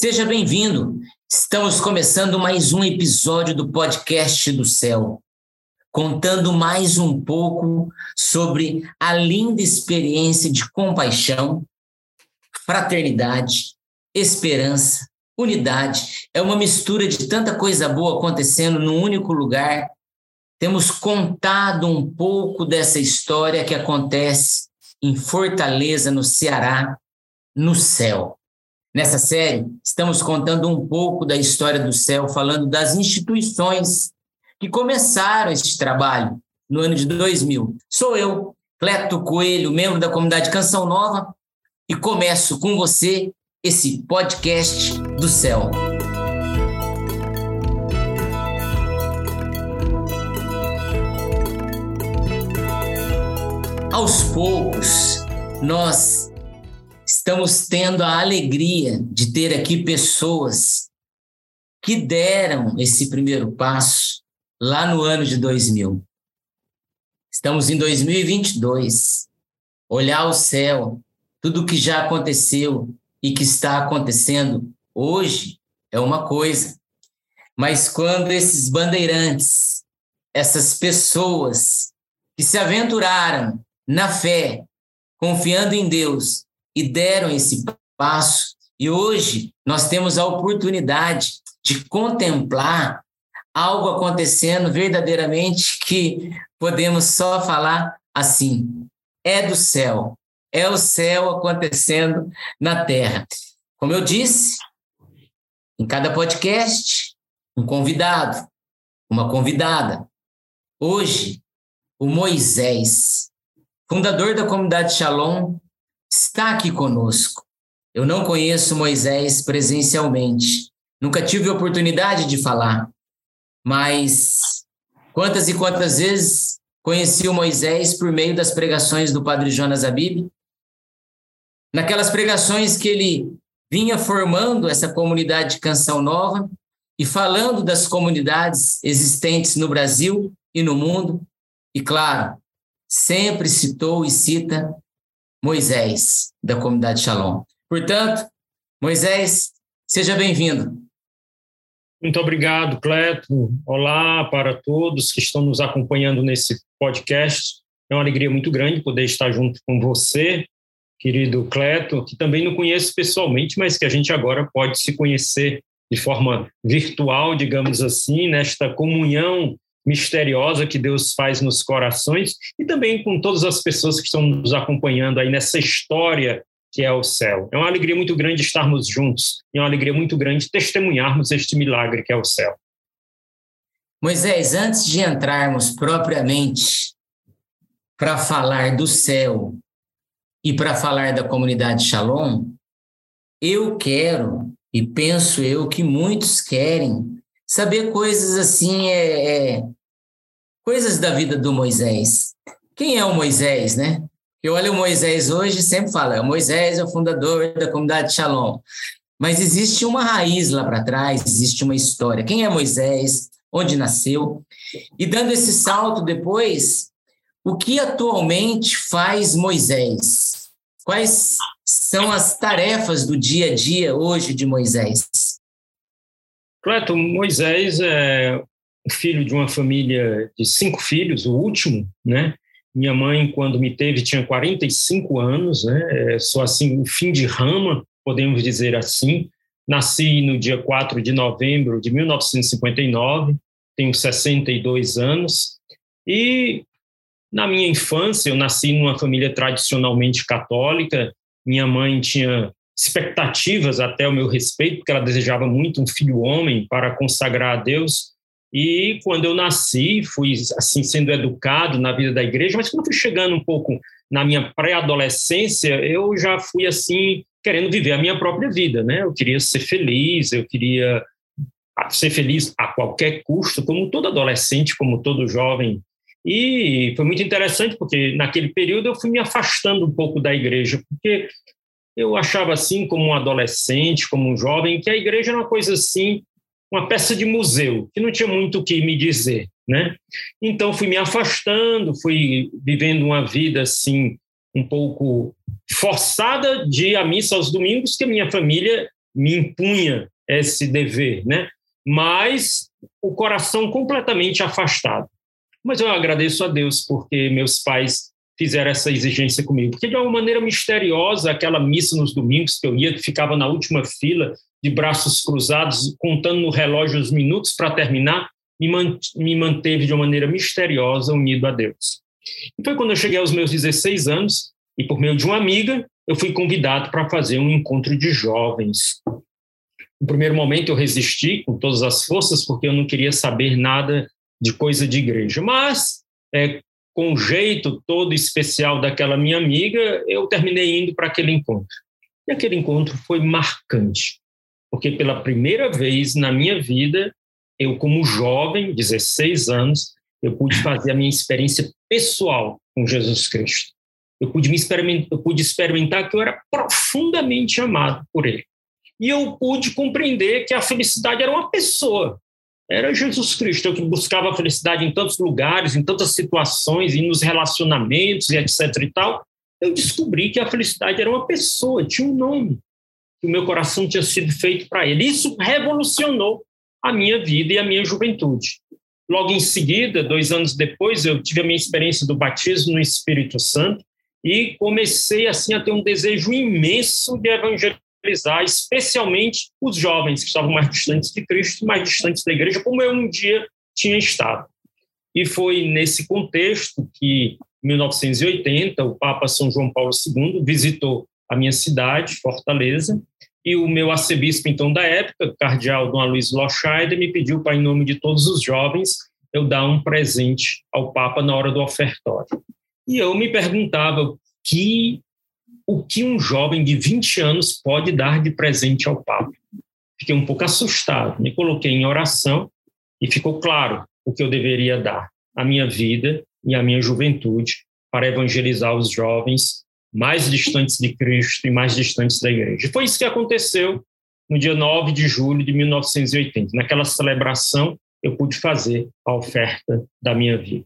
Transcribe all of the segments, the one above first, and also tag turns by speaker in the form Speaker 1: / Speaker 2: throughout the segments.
Speaker 1: Seja bem-vindo. Estamos começando mais um episódio do podcast do céu, contando mais um pouco sobre a linda experiência de compaixão, fraternidade, esperança, unidade. É uma mistura de tanta coisa boa acontecendo num único lugar. Temos contado um pouco dessa história que acontece em Fortaleza, no Ceará, no céu. Nessa série, estamos contando um pouco da história do céu, falando das instituições que começaram esse trabalho no ano de 2000. Sou eu, Cleto Coelho, membro da comunidade Canção Nova, e começo com você esse podcast do céu. Aos poucos, nós estamos tendo a alegria de ter aqui pessoas que deram esse primeiro passo lá no ano de 2000. Estamos em 2022. Olhar o céu, tudo o que já aconteceu e que está acontecendo hoje é uma coisa. Mas quando esses bandeirantes, essas pessoas que se aventuraram na fé, confiando em Deus, e deram esse passo. E hoje nós temos a oportunidade de contemplar algo acontecendo verdadeiramente que podemos só falar assim: é do céu, é o céu acontecendo na terra. Como eu disse, em cada podcast, um convidado, uma convidada. Hoje, o Moisés, fundador da comunidade Shalom, está aqui conosco. Eu não conheço Moisés presencialmente, nunca tive oportunidade de falar, mas quantas e quantas vezes conheci o Moisés por meio das pregações do Padre Jonas Abib? Naquelas pregações que ele vinha formando essa comunidade de Canção Nova e falando das comunidades existentes no Brasil e no mundo, e claro, sempre citou e cita Moisés, da comunidade Shalom. Portanto, Moisés, seja bem-vindo.
Speaker 2: Muito obrigado, Cleto. Olá para todos que estão nos acompanhando nesse podcast. É uma alegria muito grande poder estar junto com você, querido Cleto, que também não conheço pessoalmente, mas que a gente agora pode se conhecer de forma virtual, digamos assim, nesta comunhão misteriosa que Deus faz nos corações e também com todas as pessoas que estão nos acompanhando aí nessa história que é o céu. É uma alegria muito grande estarmos juntos e é uma alegria muito grande testemunharmos este milagre que é o céu.
Speaker 1: Moisés, antes de entrarmos propriamente para falar do céu e para falar da comunidade Shalom, eu quero e penso eu que muitos querem saber coisas assim é, é coisas da vida do Moisés. Quem é o Moisés, né? Eu olho o Moisés hoje sempre fala, é o Moisés é o fundador da comunidade Shalom. Mas existe uma raiz lá para trás, existe uma história. Quem é Moisés? Onde nasceu? E dando esse salto depois, o que atualmente faz Moisés? Quais são as tarefas do dia a dia hoje de Moisés?
Speaker 2: Cleto, Moisés é filho de uma família de cinco filhos, o último, né? Minha mãe, quando me teve, tinha 45 anos, né? É assim, o fim de rama, podemos dizer assim. Nasci no dia 4 de novembro de 1959, tenho 62 anos. E na minha infância, eu nasci numa família tradicionalmente católica. Minha mãe tinha expectativas até o meu respeito, porque ela desejava muito um filho homem para consagrar a Deus. E quando eu nasci, fui assim sendo educado na vida da igreja, mas quando fui chegando um pouco na minha pré-adolescência, eu já fui assim querendo viver a minha própria vida, né? Eu queria ser feliz, eu queria ser feliz a qualquer custo, como todo adolescente, como todo jovem. E foi muito interessante porque naquele período eu fui me afastando um pouco da igreja, porque eu achava assim como um adolescente, como um jovem, que a igreja era uma coisa assim uma peça de museu, que não tinha muito o que me dizer, né? Então fui me afastando, fui vivendo uma vida assim um pouco forçada de ir à missa aos domingos, que a minha família me impunha esse dever, né? Mas o coração completamente afastado. Mas eu agradeço a Deus porque meus pais fizeram essa exigência comigo. Porque de uma maneira misteriosa, aquela missa nos domingos que eu ia, que ficava na última fila, de braços cruzados, contando no relógio os minutos para terminar, me manteve de uma maneira misteriosa unido a Deus. E foi quando eu cheguei aos meus 16 anos, e por meio de uma amiga, eu fui convidado para fazer um encontro de jovens. No primeiro momento eu resisti com todas as forças, porque eu não queria saber nada de coisa de igreja. Mas, é, com o jeito todo especial daquela minha amiga, eu terminei indo para aquele encontro. E aquele encontro foi marcante, porque pela primeira vez na minha vida, eu, como jovem, 16 anos, eu pude fazer a minha experiência pessoal com Jesus Cristo. Eu pude, me experimentar, eu pude experimentar que eu era profundamente amado por Ele. E eu pude compreender que a felicidade era uma pessoa, era Jesus Cristo. Que buscava a felicidade em tantos lugares, em tantas situações, e nos relacionamentos e etc e tal. Eu descobri que a felicidade era uma pessoa, tinha um nome, que o meu coração tinha sido feito para Ele. Isso revolucionou a minha vida e a minha juventude. Logo em seguida, dois anos depois, eu tive a minha experiência do batismo no Espírito Santo e comecei assim a ter um desejo imenso de evangelizar, especialmente os jovens que estavam mais distantes de Cristo, mais distantes da igreja, como eu um dia tinha estado. E foi nesse contexto que, em 1980, o Papa São João Paulo II visitou a minha cidade, Fortaleza, e o meu arcebispo, então, da época, cardeal Dom Luiz Loscheider, me pediu para, em nome de todos os jovens, eu dar um presente ao Papa na hora do ofertório. E eu me perguntava que, o que um jovem de 20 anos pode dar de presente ao Papa. Fiquei um pouco assustado, me coloquei em oração e ficou claro o que eu deveria dar, a minha vida e a minha juventude, para evangelizar os jovens mais distantes de Cristo e mais distantes da igreja. Foi isso que aconteceu no dia 9 de julho de 1980. Naquela celebração, eu pude fazer a oferta da minha vida.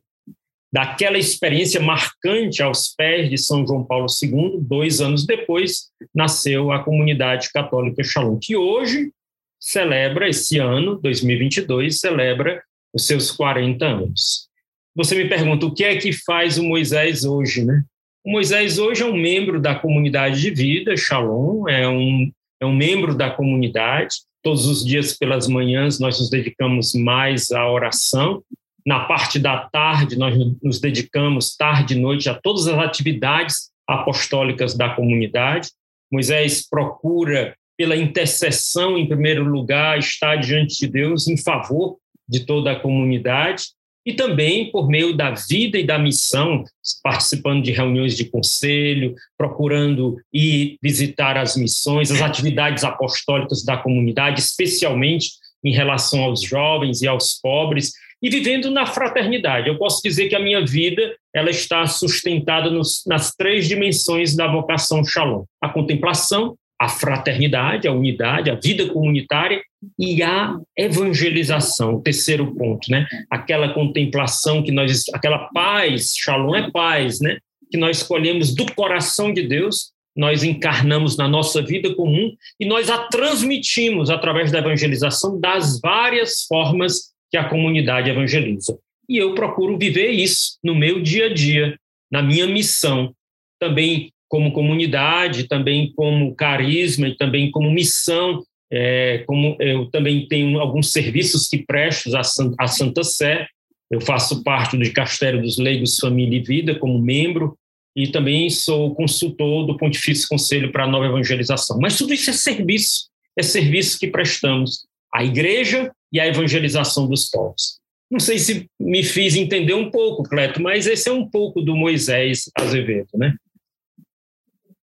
Speaker 2: Daquela experiência marcante aos pés de São João Paulo II, dois anos depois, nasceu a comunidade católica Shalom, que hoje celebra, esse ano, 2022, celebra os seus 40 anos. Você me pergunta, o que é que faz o Moisés hoje, né? O Moisés hoje é um membro da comunidade de vida, Shalom, é um, é um membro da comunidade. Todos os dias pelas manhãs nós nos dedicamos mais à oração. Na parte da tarde nós nos dedicamos tarde e noite a todas as atividades apostólicas da comunidade. Moisés procura pela intercessão em primeiro lugar estar diante de Deus em favor de toda a comunidade e também por meio da vida e da missão, participando de reuniões de conselho, procurando ir visitar as missões, as atividades apostólicas da comunidade, especialmente em relação aos jovens e aos pobres, e vivendo na fraternidade. Eu posso dizer que a minha vida ela está sustentada nos, nas três dimensões da vocação Shalom: a contemplação, a fraternidade, a unidade, a vida comunitária e a evangelização, o terceiro ponto, né? Aquela contemplação que nós, aquela paz, shalom é paz, né? Que nós escolhemos do coração de Deus, nós encarnamos na nossa vida comum e nós a transmitimos através da evangelização das várias formas que a comunidade evangeliza. E eu procuro viver isso no meu dia a dia, na minha missão, também como comunidade, também como carisma e também como missão, é, como eu também tenho alguns serviços que presto à Santa Sé, eu faço parte do Castelo dos Leigos Família e Vida como membro e também sou consultor do Pontifício Conselho para a Nova Evangelização. Mas tudo isso é serviço, é serviço que prestamos à igreja e à evangelização dos povos. Não sei se me fiz entender um pouco, Cleto, mas esse é um pouco do Moisés Azevedo, né?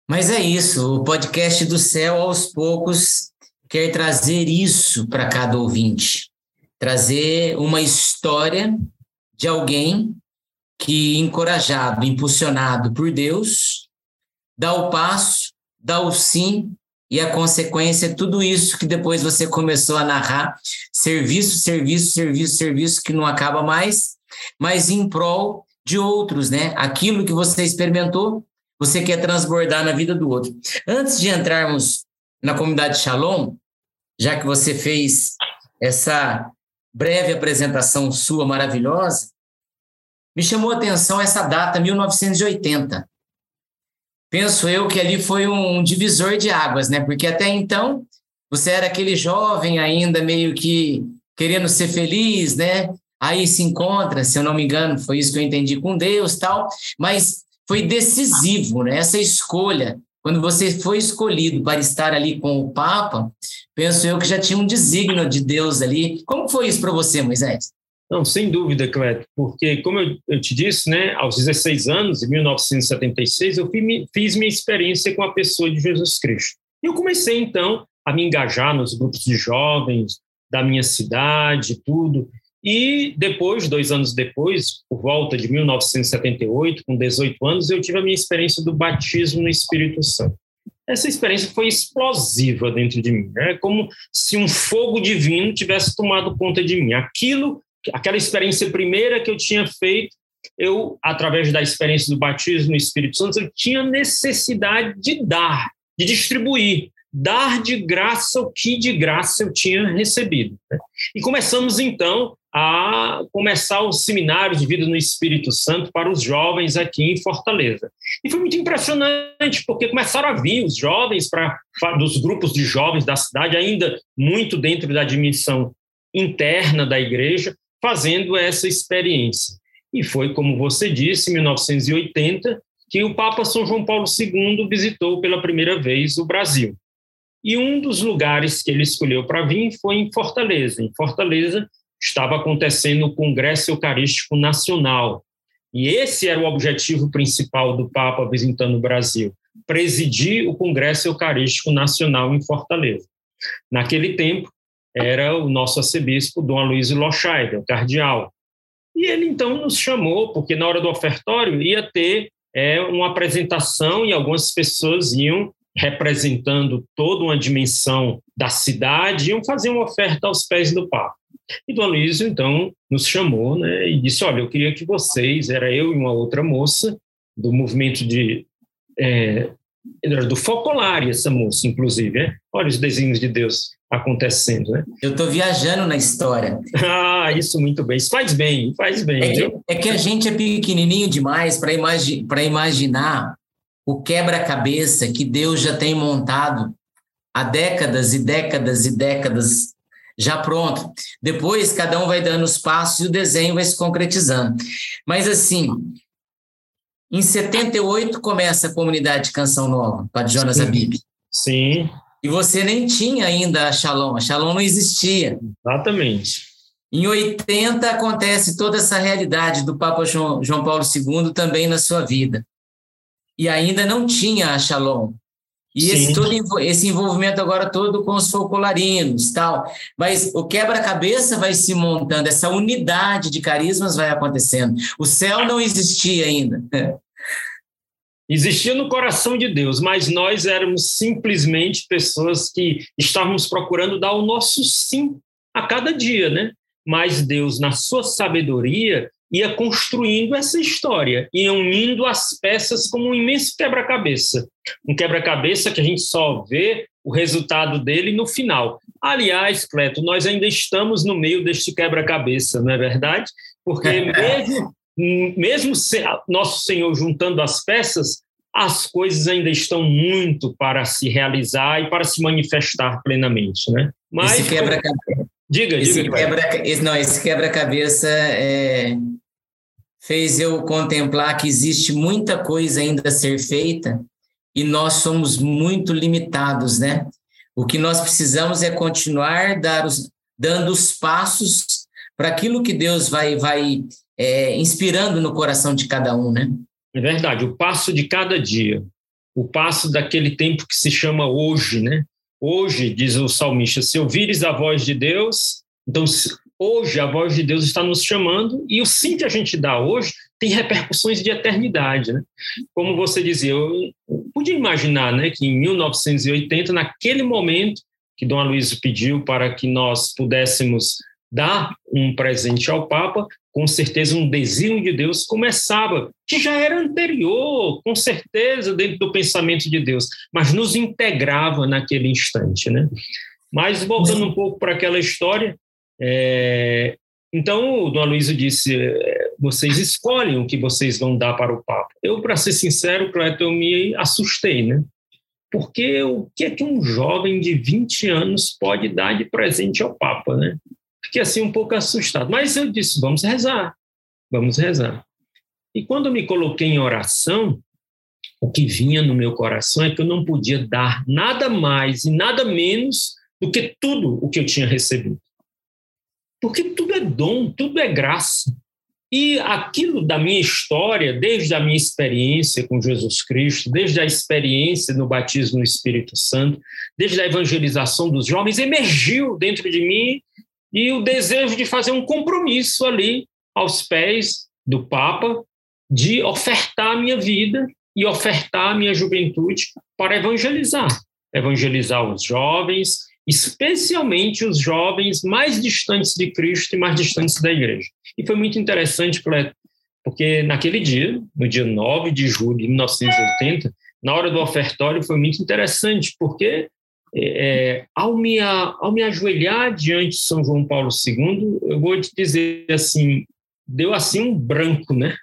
Speaker 1: Mas é isso, o podcast do céu, aos poucos, quer trazer isso para cada ouvinte. Trazer uma história de alguém que, encorajado, impulsionado por Deus, dá o passo, dá o sim, e a consequência é tudo isso que depois você começou a narrar: serviço, serviço, serviço, serviço, que não acaba mais, mas em prol de outros, né? Aquilo que você experimentou, você quer transbordar na vida do outro. Antes de entrarmos na comunidade Shalom, já que você fez essa breve apresentação sua maravilhosa, me chamou a atenção essa data, 1980. Penso eu que ali foi um divisor de águas, né? Porque até então você era aquele jovem ainda meio que querendo ser feliz, né? Aí se encontra, se eu não me engano, foi isso que eu entendi com Deus, tal, mas foi decisivo, né? Essa escolha, quando você foi escolhido para estar ali com o Papa, penso eu que já tinha um desígnio de Deus ali. Como foi isso para você, Moisés?
Speaker 2: Não, sem dúvida, Cleto, porque, como eu, te disse, né, aos 16 anos, em 1976, eu fiz minha experiência com a pessoa de Jesus Cristo. E eu comecei, então, a me engajar nos grupos de jovens da minha cidade, tudo. E depois, dois anos depois, por volta de 1978, com 18 anos, eu tive a minha experiência do batismo no Espírito Santo. Essa experiência foi explosiva dentro de mim, é como se um fogo divino tivesse tomado conta de mim. Aquilo aquela experiência primeira que eu tinha feito, eu, através da experiência do batismo no Espírito Santo, eu tinha necessidade de dar, de distribuir, dar de graça o que de graça eu tinha recebido. Né? E começamos então a começar os seminários de vida no Espírito Santo para os jovens aqui em Fortaleza. E foi muito impressionante, porque começaram a vir os jovens para dos grupos de jovens da cidade, ainda muito dentro da dimensão interna da igreja, fazendo essa experiência. E foi, como você disse, em 1980, que o Papa São João Paulo II visitou pela primeira vez o Brasil. E um dos lugares que ele escolheu para vir foi em Fortaleza. Em Fortaleza estava acontecendo o Congresso Eucarístico Nacional. E esse era o objetivo principal do Papa visitando o Brasil: presidir o Congresso Eucarístico Nacional em Fortaleza. Naquele tempo, era o nosso arcebispo Dom Aloysio Lochaide, o cardeal. E ele então nos chamou, porque na hora do ofertório ia ter é, uma apresentação e algumas pessoas iam representando toda uma dimensão da cidade, iam fazer uma oferta aos pés do Papa. E Dom Aloysio, então, nos chamou né, e disse, olha, eu queria que vocês, era eu e uma outra moça, do movimento de é, do Focolare, essa moça, inclusive. Né? Olha os desenhos de Deus acontecendo. Né?
Speaker 1: Eu estou viajando na história.
Speaker 2: ah, isso muito bem. Isso faz bem, faz bem.
Speaker 1: É que, é que a gente é pequenininho demais para imagi imaginar o quebra-cabeça que Deus já tem montado há décadas e décadas e décadas já pronto. Depois, cada um vai dando os passos e o desenho vai se concretizando. Mas, assim, em 78 começa a comunidade Canção Nova, com a Jonas Sim. Abib.
Speaker 2: Sim.
Speaker 1: E você nem tinha ainda a Shalom, a Shalom não existia.
Speaker 2: Exatamente.
Speaker 1: Em 80 acontece toda essa realidade do Papa João, João Paulo II também na sua vida. E ainda não tinha a Shalom. E esse, todo, esse envolvimento agora todo com os folclorinos tal. Mas o quebra-cabeça vai se montando, essa unidade de carismas vai acontecendo. O céu não existia ainda.
Speaker 2: Existia no coração de Deus, mas nós éramos simplesmente pessoas que estávamos procurando dar o nosso sim a cada dia, né? Mas Deus, na sua sabedoria, ia construindo essa história, ia unindo as peças como um imenso quebra-cabeça. Um quebra-cabeça que a gente só vê o resultado dele no final. Aliás, Cleto, nós ainda estamos no meio deste quebra-cabeça, não é verdade? Porque mesmo, mesmo nosso Senhor juntando as peças, as coisas ainda estão muito para se realizar e para se manifestar plenamente, né?
Speaker 1: Mas esse quebra-cabeça Diga, esse diga. Quebra, esse, não, esse quebra-cabeça é, fez eu contemplar que existe muita coisa ainda a ser feita e nós somos muito limitados, né? O que nós precisamos é continuar dar os, dando os passos para aquilo que Deus vai, vai é, inspirando no coração de cada um, né?
Speaker 2: É verdade, o passo de cada dia, o passo daquele tempo que se chama hoje, né? Hoje, diz o salmista, se ouvires a voz de Deus, então hoje a voz de Deus está nos chamando e o sim que a gente dá hoje tem repercussões de eternidade, né? Como você dizia, eu podia imaginar, né, que em 1980, naquele momento que Dom Aloysio pediu para que nós pudéssemos dar um presente ao Papa, com certeza um desígnio de Deus começava, que já era anterior, com certeza, dentro do pensamento de Deus, mas nos integrava naquele instante. Né? Mas, voltando um pouco para aquela história, é, então o Dom Aloysio disse, é, vocês escolhem o que vocês vão dar para o Papa. Eu, para ser sincero, Cleto, eu me assustei, né? Porque o que é que um jovem de 20 anos pode dar de presente ao Papa, né? Fiquei assim um pouco assustado. Mas eu disse, vamos rezar, vamos rezar. E quando me coloquei em oração, o que vinha no meu coração é que eu não podia dar nada mais e nada menos do que tudo o que eu tinha recebido. Porque tudo é dom, tudo é graça. E aquilo da minha história, desde a minha experiência com Jesus Cristo, desde a experiência no batismo no Espírito Santo, desde a evangelização dos jovens, emergiu dentro de mim e o desejo de fazer um compromisso ali aos pés do Papa de ofertar a minha vida e ofertar a minha juventude para evangelizar, evangelizar os jovens, especialmente os jovens mais distantes de Cristo e mais distantes da igreja. E foi muito interessante, porque naquele dia, no dia 9 de julho de 1980, na hora do ofertório, foi muito interessante, porque é, ao, me, ao me ajoelhar diante de São João Paulo II, eu vou te dizer assim, deu assim um branco, né?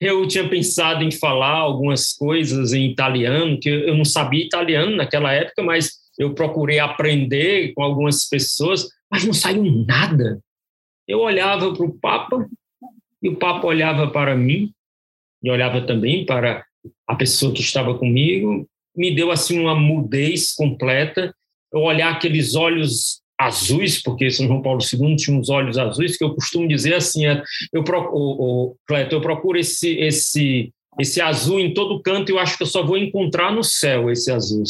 Speaker 2: Eu tinha pensado em falar algumas coisas em italiano, que eu não sabia italiano naquela época, mas eu procurei aprender com algumas pessoas, mas não saiu nada. Eu olhava para o Papa e o Papa olhava para mim e olhava também para a pessoa que estava comigo me deu assim uma mudez completa. Eu olhar aqueles olhos azuis, porque São João Paulo II tinha uns olhos azuis, que eu costumo dizer assim, é, eu procuro, Cleto, eu procuro esse, esse, esse azul em todo canto e eu acho que eu só vou encontrar no céu esse azul.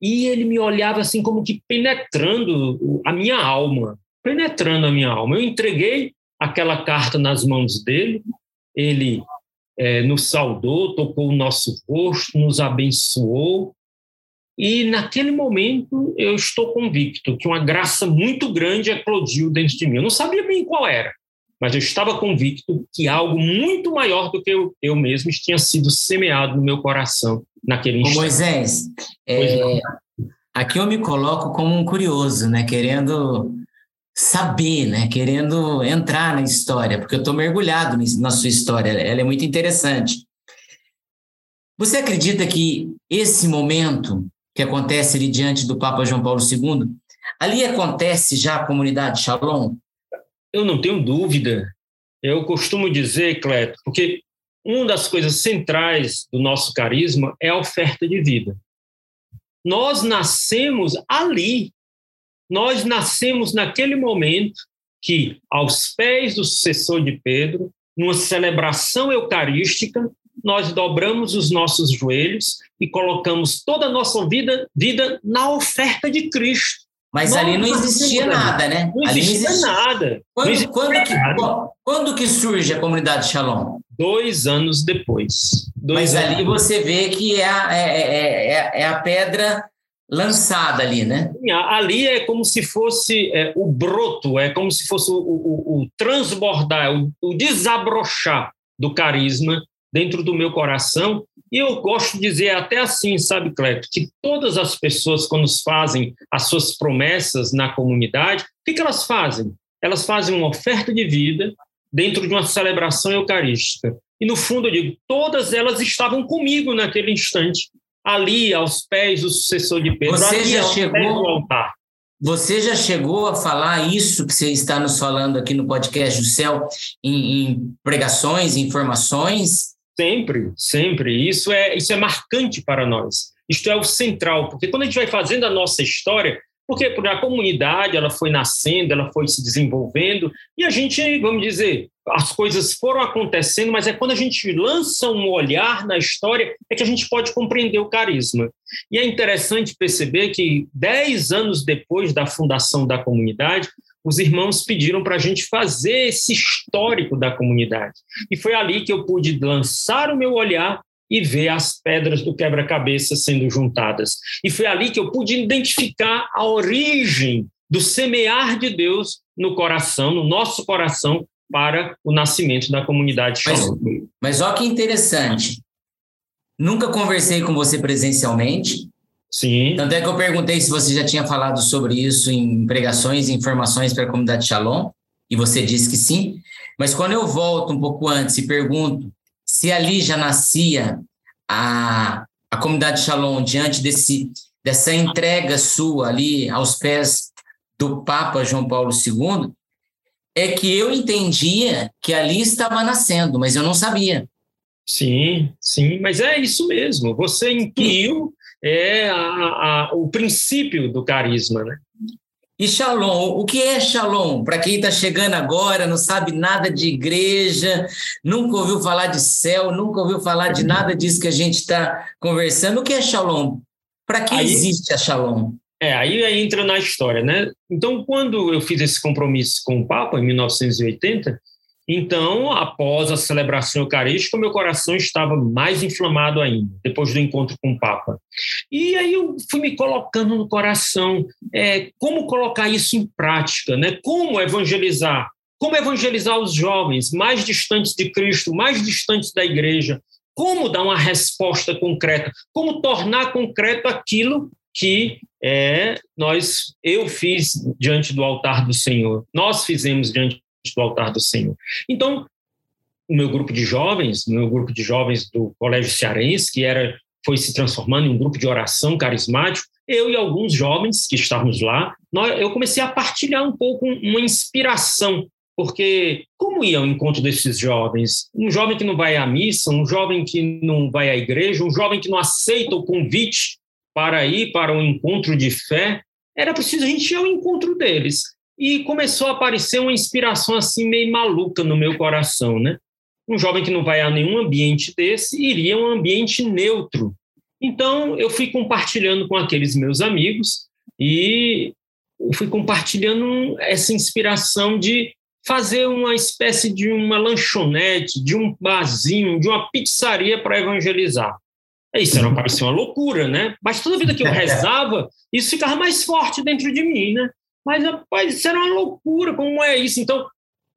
Speaker 2: E ele me olhava assim como que penetrando a minha alma, penetrando a minha alma. Eu entreguei aquela carta nas mãos dele, ele é, nos saudou, tocou o nosso rosto, nos abençoou. E naquele momento eu estou convicto que uma graça muito grande eclodiu dentro de mim. Eu não sabia bem qual era, mas eu estava convicto que algo muito maior do que eu, eu mesmo tinha sido semeado no meu coração naquele instante.
Speaker 1: Moisés, é, aqui eu me coloco como um curioso, né, querendo saber, né? Querendo entrar na história, porque eu estou mergulhado na sua história, ela é muito interessante. Você acredita que esse momento que acontece ali diante do Papa João Paulo II, ali acontece já a comunidade Shalom?
Speaker 2: Eu não tenho dúvida. Eu costumo dizer, Cleto, porque uma das coisas centrais do nosso carisma é a oferta de vida. Nós nascemos ali, nós nascemos naquele momento que, aos pés do sucessor de Pedro, numa celebração eucarística, nós dobramos os nossos joelhos e colocamos toda a nossa vida, vida na oferta de Cristo.
Speaker 1: Mas Nossa, ali não existia nada, né?
Speaker 2: Não
Speaker 1: ali
Speaker 2: existia, não existia nada.
Speaker 1: Quando, existia quando, que, nada. quando que surge a comunidade Shalom?
Speaker 2: Dois anos depois. Dois
Speaker 1: Mas
Speaker 2: anos
Speaker 1: ali
Speaker 2: depois.
Speaker 1: você vê que é a, é, é, é, é a pedra lançada ali, né?
Speaker 2: Ali é como se fosse é, o broto, é como se fosse o, o, o transbordar, o, o, desabrochar do carisma dentro do meu coração. E eu gosto de dizer até assim, sabe, Cleto, que todas as pessoas, quando fazem as suas promessas na comunidade, o que, que elas fazem? Elas fazem uma oferta de vida dentro de uma celebração eucarística. E, no fundo, eu digo, todas elas estavam comigo naquele instante ali aos pés do sucessor de Pedro,
Speaker 1: você
Speaker 2: ali
Speaker 1: já chegou. Você já chegou a falar isso que você está nos falando aqui no podcast do Céu em, em pregações, informações?
Speaker 2: Sempre, sempre. Isso é, isso é marcante para nós. Isto é o central, porque quando a gente vai fazendo a nossa história, porque a comunidade ela foi nascendo, ela foi se desenvolvendo, e a gente, vamos dizer, as coisas foram acontecendo, mas é quando a gente lança um olhar na história é que a gente pode compreender o carisma. E é interessante perceber que, dez anos depois da fundação da comunidade, os irmãos pediram para a gente fazer esse histórico da comunidade. E foi ali que eu pude lançar o meu olhar e ver as pedras do quebra-cabeça sendo juntadas. E foi ali que eu pude identificar a origem do semear de Deus no coração, no nosso coração, para o nascimento da comunidade
Speaker 1: Shalom. Mas, mas olha que interessante. Nunca conversei com você presencialmente.
Speaker 2: Sim.
Speaker 1: Tanto é que eu perguntei se você já tinha falado sobre isso em pregações, informações para a comunidade Shalom, e você disse que sim. Mas quando eu volto um pouco antes e pergunto se ali já nascia a, a comunidade Shalom diante desse, dessa entrega sua ali aos pés do Papa João Paulo II, é que eu entendia que ali estava nascendo, mas eu não sabia.
Speaker 2: Sim, sim, mas é isso mesmo. Você intuiu é a, a, o princípio do carisma, né?
Speaker 1: E Shalom, o que é Shalom? Para quem está chegando agora, não sabe nada de igreja, nunca ouviu falar de céu, nunca ouviu falar de nada disso que a gente está conversando. O que é Shalom? Para que aí, existe a Shalom?
Speaker 2: É, aí, aí entra na história, né? Então, quando eu fiz esse compromisso com o Papa, em 1980, então, após a celebração eucarística, meu coração estava mais inflamado ainda, depois do encontro com o Papa. E aí eu fui me colocando no coração, é, como colocar isso em prática, né? como evangelizar, como evangelizar os jovens mais distantes de Cristo, mais distantes da igreja, como dar uma resposta concreta, como tornar concreto aquilo que é, nós eu fiz diante do altar do Senhor, nós fizemos diante do altar do Senhor. Então, o meu grupo de jovens, o meu grupo de jovens do Colégio Cearense, que era foi se transformando em um grupo de oração carismático, eu e alguns jovens que estávamos lá, nós, eu comecei a partilhar um pouco uma inspiração, porque como ia ao encontro desses jovens? Um jovem que não vai à missa, um jovem que não vai à igreja, um jovem que não aceita o convite para ir para um encontro de fé, era preciso a gente ir ao encontro deles e começou a aparecer uma inspiração assim meio maluca no meu coração, né? Um jovem que não vai a nenhum ambiente desse iria a um ambiente neutro. Então eu fui compartilhando com aqueles meus amigos e fui compartilhando essa inspiração de fazer uma espécie de uma lanchonete, de um barzinho, de uma pizzaria para evangelizar. Isso era, parecia uma loucura, né? Mas toda vida que eu rezava, isso ficava mais forte dentro de mim, né? Mas, rapaz, isso era uma loucura, como é isso? Então,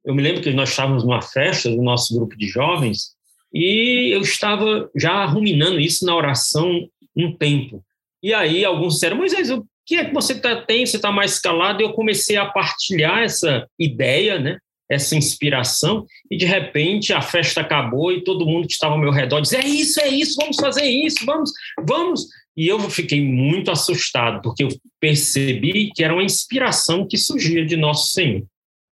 Speaker 2: eu me lembro que nós estávamos numa festa do nosso grupo de jovens e eu estava já ruminando isso na oração um tempo. E aí alguns disseram, Moisés, o que é que você tá, tem? Você está mais calado? E eu comecei a partilhar essa ideia, né? essa inspiração, e de repente a festa acabou e todo mundo que estava ao meu redor dizia: é isso, é isso, vamos fazer isso, vamos, vamos. E eu fiquei muito assustado, porque eu percebi que era uma inspiração que surgia de Nosso Senhor.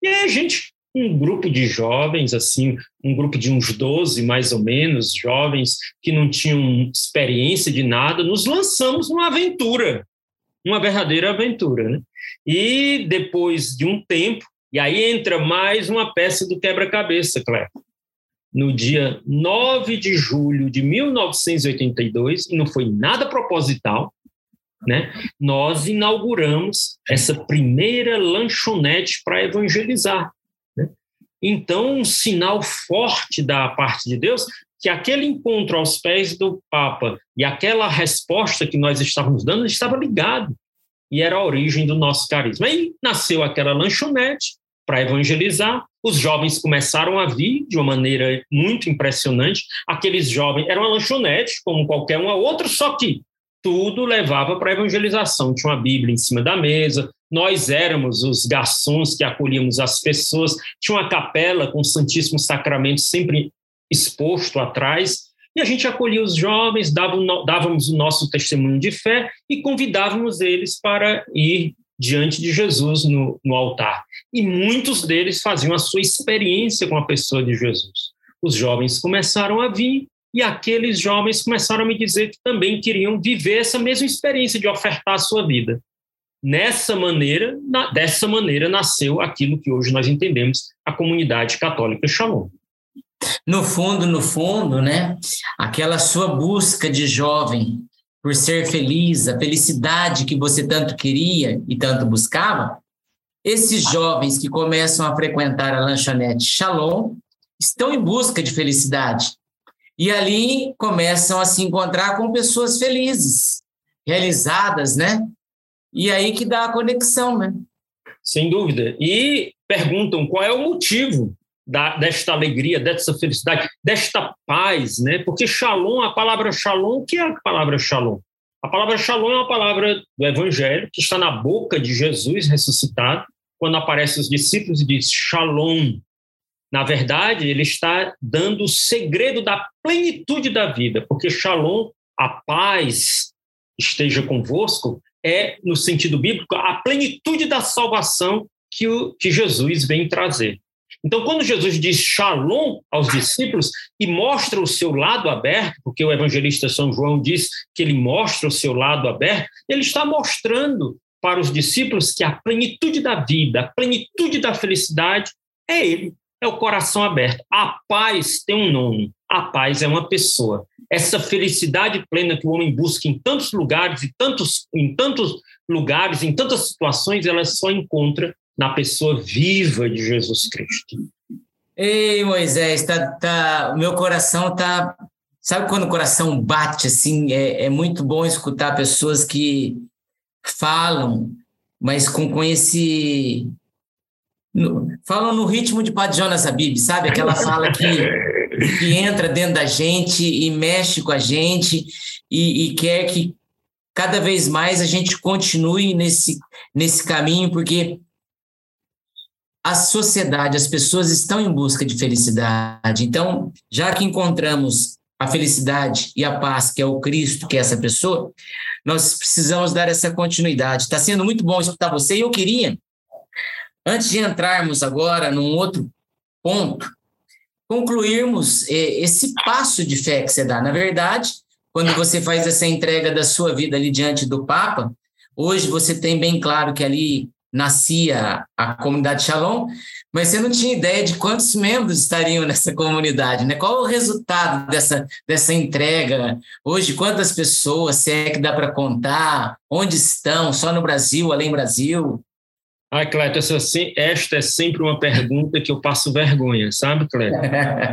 Speaker 2: E aí a gente, um grupo de jovens, assim, um grupo de uns 12 mais ou menos, jovens que não tinham experiência de nada, nos lançamos numa aventura, uma verdadeira aventura. Né? E depois de um tempo, e aí entra mais uma peça do quebra-cabeça, Cléber no dia 9 de julho de 1982, e não foi nada proposital, né? Nós inauguramos essa primeira lanchonete para evangelizar. Né? Então, um sinal forte da parte de Deus que aquele encontro aos pés do Papa e aquela resposta que nós estávamos dando estava ligado e era a origem do nosso carisma. Aí nasceu aquela lanchonete para evangelizar. Os jovens começaram a vir de uma maneira muito impressionante. Aqueles jovens, era uma lanchonete, como qualquer uma outra, só que tudo levava para a evangelização. Tinha uma Bíblia em cima da mesa, nós éramos os garçons que acolhíamos as pessoas, tinha uma capela com o Santíssimo Sacramento sempre exposto atrás, e a gente acolhia os jovens, dávamos o nosso testemunho de fé e convidávamos eles para ir diante de Jesus no, no altar. E muitos deles faziam a sua experiência com a pessoa de Jesus. Os jovens começaram a vir e aqueles jovens começaram a me dizer que também queriam viver essa mesma experiência de ofertar a sua vida. Nessa maneira, na, dessa maneira nasceu aquilo que hoje nós entendemos a comunidade católica Shalom.
Speaker 1: No fundo, no fundo, né, aquela sua busca de jovem por ser feliz, a felicidade que você tanto queria e tanto buscava, esses jovens que começam a frequentar a lanchonete Shalom estão em busca de felicidade. E ali começam a se encontrar com pessoas felizes, realizadas, né? E aí que dá a conexão, né?
Speaker 2: Sem dúvida. E perguntam qual é o motivo da, desta alegria, dessa felicidade, desta paz, né? Porque shalom, a palavra shalom, o que é a palavra shalom? A palavra shalom é uma palavra do Evangelho que está na boca de Jesus ressuscitado, quando aparece os discípulos e diz shalom. Na verdade, ele está dando o segredo da plenitude da vida, porque shalom, a paz esteja convosco, é, no sentido bíblico, a plenitude da salvação que, o, que Jesus vem trazer. Então, quando Jesus diz shalom aos discípulos e mostra o seu lado aberto, porque o evangelista São João diz que ele mostra o seu lado aberto, ele está mostrando para os discípulos que a plenitude da vida, a plenitude da felicidade é ele, é o coração aberto. A paz tem um nome, a paz é uma pessoa. Essa felicidade plena que o homem busca em tantos lugares, e tantos, em tantos lugares, em tantas situações, ela só encontra na pessoa viva de Jesus Cristo.
Speaker 1: Ei, Moisés, tá, tá, meu coração tá. Sabe quando o coração bate assim? É, é muito bom escutar pessoas que falam, mas com, com esse. No, falam no ritmo de Padre Jonas Abib, sabe? Aquela fala que, que entra dentro da gente e mexe com a gente e, e quer que cada vez mais a gente continue nesse, nesse caminho, porque a sociedade, as pessoas estão em busca de felicidade. Então, já que encontramos a felicidade e a paz, que é o Cristo, que é essa pessoa, nós precisamos dar essa continuidade. Está sendo muito bom escutar você e eu queria, antes de entrarmos agora num outro ponto, concluirmos eh, esse passo de fé que você dá. Na verdade, quando você faz essa entrega da sua vida ali diante do Papa, hoje você tem bem claro que ali nascia a comunidade Shalom, mas você não tinha ideia de quantos membros estariam nessa comunidade, né? Qual o resultado dessa, dessa entrega? Hoje, quantas pessoas, se é que dá para contar? Onde estão? Só no Brasil, além do Brasil?
Speaker 2: Ah, Cleto, essa, esta é sempre uma pergunta que eu passo vergonha, sabe, Cleto?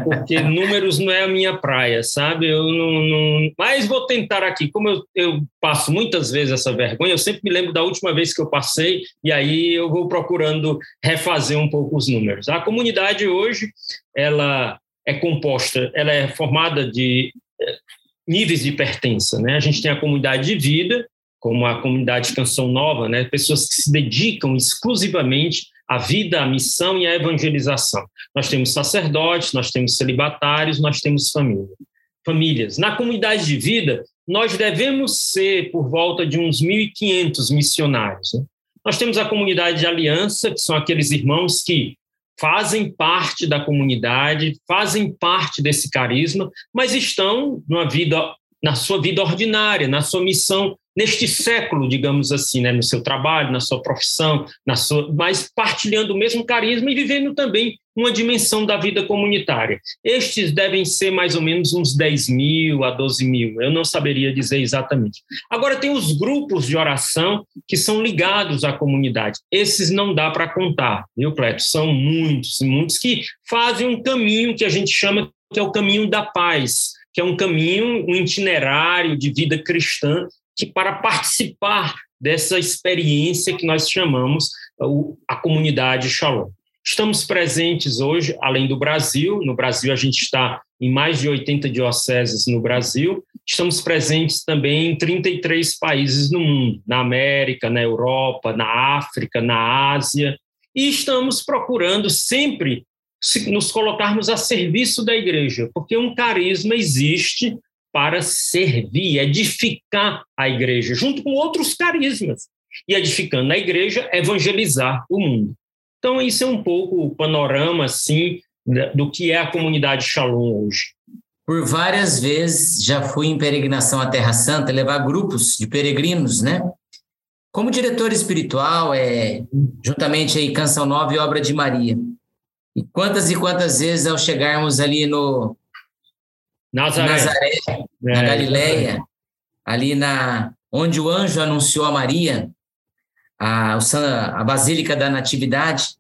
Speaker 2: Porque números não é a minha praia, sabe? Eu não, não... Mas vou tentar aqui. Como eu, eu passo muitas vezes essa vergonha, eu sempre me lembro da última vez que eu passei, e aí eu vou procurando refazer um pouco os números. A comunidade hoje, ela é composta, ela é formada de eh, níveis de pertença, né? A gente tem a comunidade de vida, como a comunidade Canção Nova, né? pessoas que se dedicam exclusivamente à vida, à missão e à evangelização. Nós temos sacerdotes, nós temos celibatários, nós temos família, famílias. Na comunidade de vida, nós devemos ser por volta de uns 1.500 missionários. Né? Nós temos a comunidade de aliança, que são aqueles irmãos que fazem parte da comunidade, fazem parte desse carisma, mas estão numa vida, na sua vida ordinária, na sua missão neste século, digamos assim, né, no seu trabalho, na sua profissão, na sua, mas partilhando o mesmo carisma e vivendo também uma dimensão da vida comunitária. Estes devem ser mais ou menos uns 10 mil a 12 mil, eu não saberia dizer exatamente. Agora, tem os grupos de oração que são ligados à comunidade. Esses não dá para contar, viu, Cleto? São muitos, muitos que fazem um caminho que a gente chama que é o caminho da paz, que é um caminho, um itinerário de vida cristã que para participar dessa experiência que nós chamamos a comunidade Shalom. Estamos presentes hoje, além do Brasil, no Brasil a gente está em mais de 80 dioceses no Brasil, estamos presentes também em 33 países no mundo, na América, na Europa, na África, na Ásia, e estamos procurando sempre nos colocarmos a serviço da igreja, porque um carisma existe para servir, edificar a igreja, junto com outros carismas. E edificando a igreja, evangelizar o mundo. Então, isso é um pouco o panorama, assim, do que é a comunidade Shalom hoje.
Speaker 1: Por várias vezes já fui em peregrinação à Terra Santa, levar grupos de peregrinos, né? Como diretor espiritual, é, juntamente aí Canção Nova e Obra de Maria. E quantas e quantas vezes ao chegarmos ali no, Nazaré, Nazaré é, na Galileia, ali na onde o anjo anunciou a Maria, a, a Basílica da Natividade,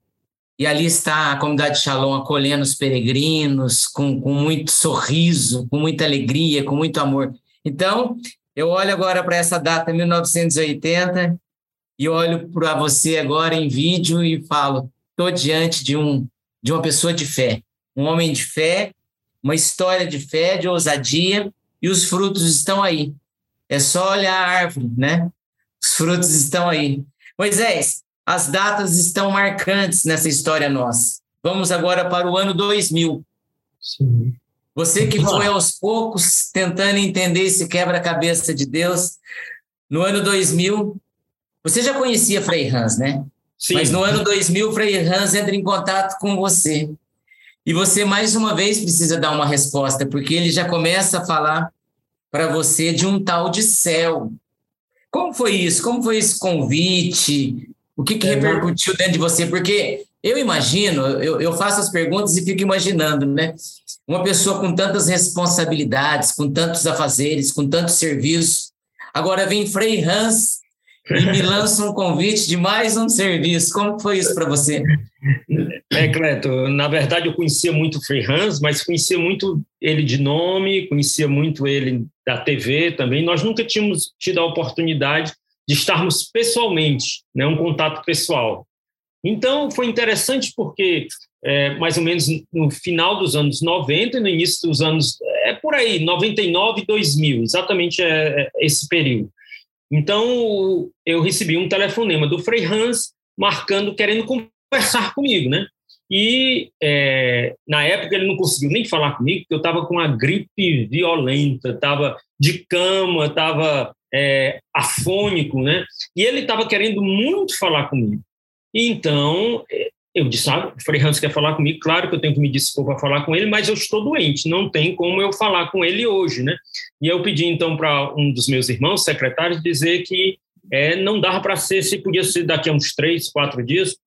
Speaker 1: e ali está a comunidade Shalom acolhendo os peregrinos com, com muito sorriso, com muita alegria, com muito amor. Então, eu olho agora para essa data, 1980, e olho para você agora em vídeo e falo: estou diante de, um, de uma pessoa de fé, um homem de fé, uma história de fé, de ousadia, e os frutos estão aí. É só olhar a árvore, né? Os frutos estão aí. Moisés, as datas estão marcantes nessa história nossa. Vamos agora para o ano 2000. Sim. Você que foi aos poucos tentando entender esse quebra-cabeça de Deus, no ano 2000, você já conhecia Frei Hans, né? Sim. Mas no ano 2000, Frei Hans entra em contato com você. E você, mais uma vez, precisa dar uma resposta, porque ele já começa a falar para você de um tal de céu. Como foi isso? Como foi esse convite? O que, que é, repercutiu dentro de você? Porque eu imagino, eu, eu faço as perguntas e fico imaginando, né? Uma pessoa com tantas responsabilidades, com tantos afazeres, com tantos serviços. Agora vem Frei Hans e me lança um convite de mais um serviço. Como foi isso para você?
Speaker 2: É, Cleto, na verdade eu conhecia muito o Frei Hans, mas conhecia muito ele de nome, conhecia muito ele da TV também. Nós nunca tínhamos tido a oportunidade de estarmos pessoalmente, né, um contato pessoal. Então, foi interessante porque, é, mais ou menos no final dos anos 90 e no início dos anos, é por aí, 99 e 2000, exatamente é, é esse período. Então, eu recebi um telefonema do Frei Hans marcando, querendo conversar comigo, né? E é, na época ele não conseguiu nem falar comigo, porque eu estava com uma gripe violenta, estava de cama, estava é, afônico, né? E ele estava querendo muito falar comigo. Então, é, eu disse, ah, o Frei Hans quer falar comigo, claro que eu tenho que me dispor para falar com ele, mas eu estou doente, não tem como eu falar com ele hoje, né? E eu pedi, então, para um dos meus irmãos, secretários, dizer que é, não dava para ser, se podia ser daqui a uns três, quatro dias,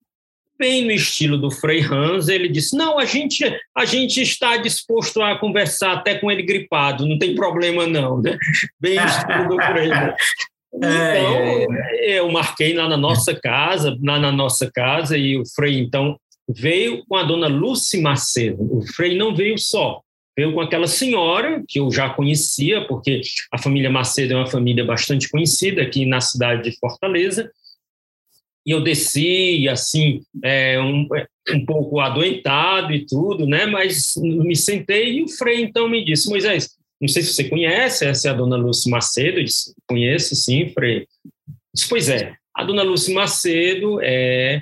Speaker 2: bem no estilo do Frei Hans, ele disse: Não, a gente, a gente está disposto a conversar até com ele gripado, não tem problema não. Né? Bem no estilo do Frei. Né? Então, eu marquei lá na nossa casa, lá na nossa casa, e o Frei, então, veio com a dona Lucy Macedo. O Frei não veio só, veio com aquela senhora que eu já conhecia, porque a família Macedo é uma família bastante conhecida aqui na cidade de Fortaleza, e eu desci, assim, é, um, um pouco adoentado e tudo, né? Mas me sentei e o Frei então me disse, Moisés, não sei se você conhece, essa é a dona Lúcia Macedo, eu disse, conheço sim, Frei. Disse, pois é, a dona Lúcia Macedo é,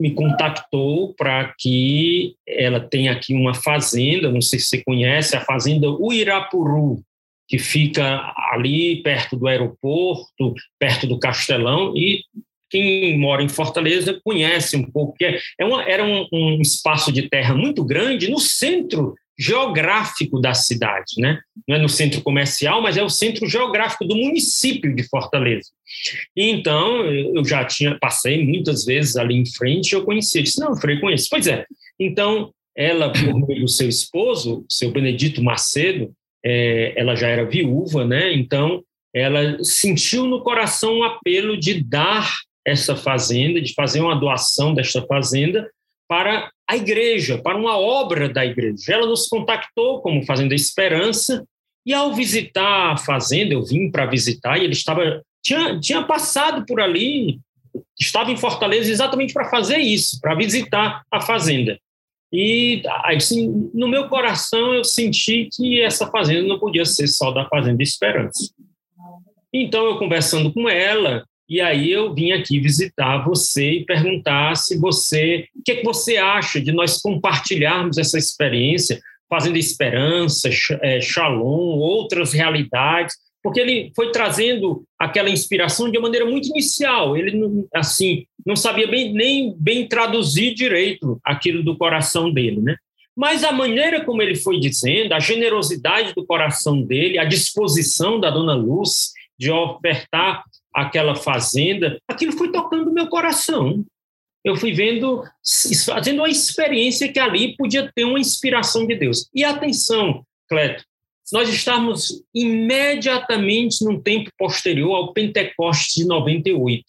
Speaker 2: me contactou para que ela tenha aqui uma fazenda, não sei se você conhece, a fazenda Uirapuru, que fica ali perto do aeroporto, perto do Castelão, e quem mora em Fortaleza conhece um pouco, que é, é uma, era um, um, espaço de terra muito grande no centro geográfico da cidade, né? Não é no centro comercial, mas é o centro geográfico do município de Fortaleza. E então, eu já tinha, passei muitas vezes ali em frente, eu conhecia, eu disse, não, Frei, conheço. Pois é, então, ela, por meio do seu esposo, seu Benedito Macedo, é, ela já era viúva, né? Então, ela sentiu no coração um apelo de dar essa fazenda, de fazer uma doação desta fazenda para a igreja, para uma obra da igreja. Ela nos contactou como Fazenda Esperança, e ao visitar a fazenda, eu vim para visitar, e ele estava tinha, tinha passado por ali, estava em Fortaleza exatamente para fazer isso, para visitar a fazenda. E assim, no meu coração eu senti que essa fazenda não podia ser só da Fazenda Esperança. Então, eu conversando com ela, e aí eu vim aqui visitar você e perguntar se você, o que, é que você acha de nós compartilharmos essa experiência, fazendo esperança, é, shalom, outras realidades, porque ele foi trazendo aquela inspiração de uma maneira muito inicial. Ele assim não sabia bem, nem bem traduzir direito aquilo do coração dele, né? Mas a maneira como ele foi dizendo, a generosidade do coração dele, a disposição da dona Luz de ofertar aquela fazenda, aquilo foi tocando meu coração. Eu fui vendo, fazendo uma experiência que ali podia ter uma inspiração de Deus. E atenção, Cleto, nós estamos imediatamente num tempo posterior ao Pentecostes de 98.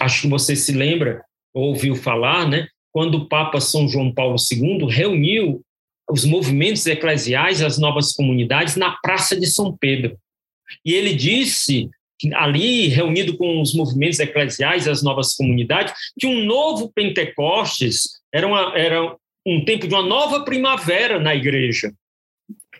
Speaker 2: Acho que você se lembra, ouviu falar, né? Quando o Papa São João Paulo II reuniu os movimentos eclesiais, as novas comunidades, na Praça de São Pedro. E ele disse ali reunido com os movimentos eclesiais, as novas comunidades, que um novo Pentecostes era, uma, era um tempo de uma nova primavera na igreja.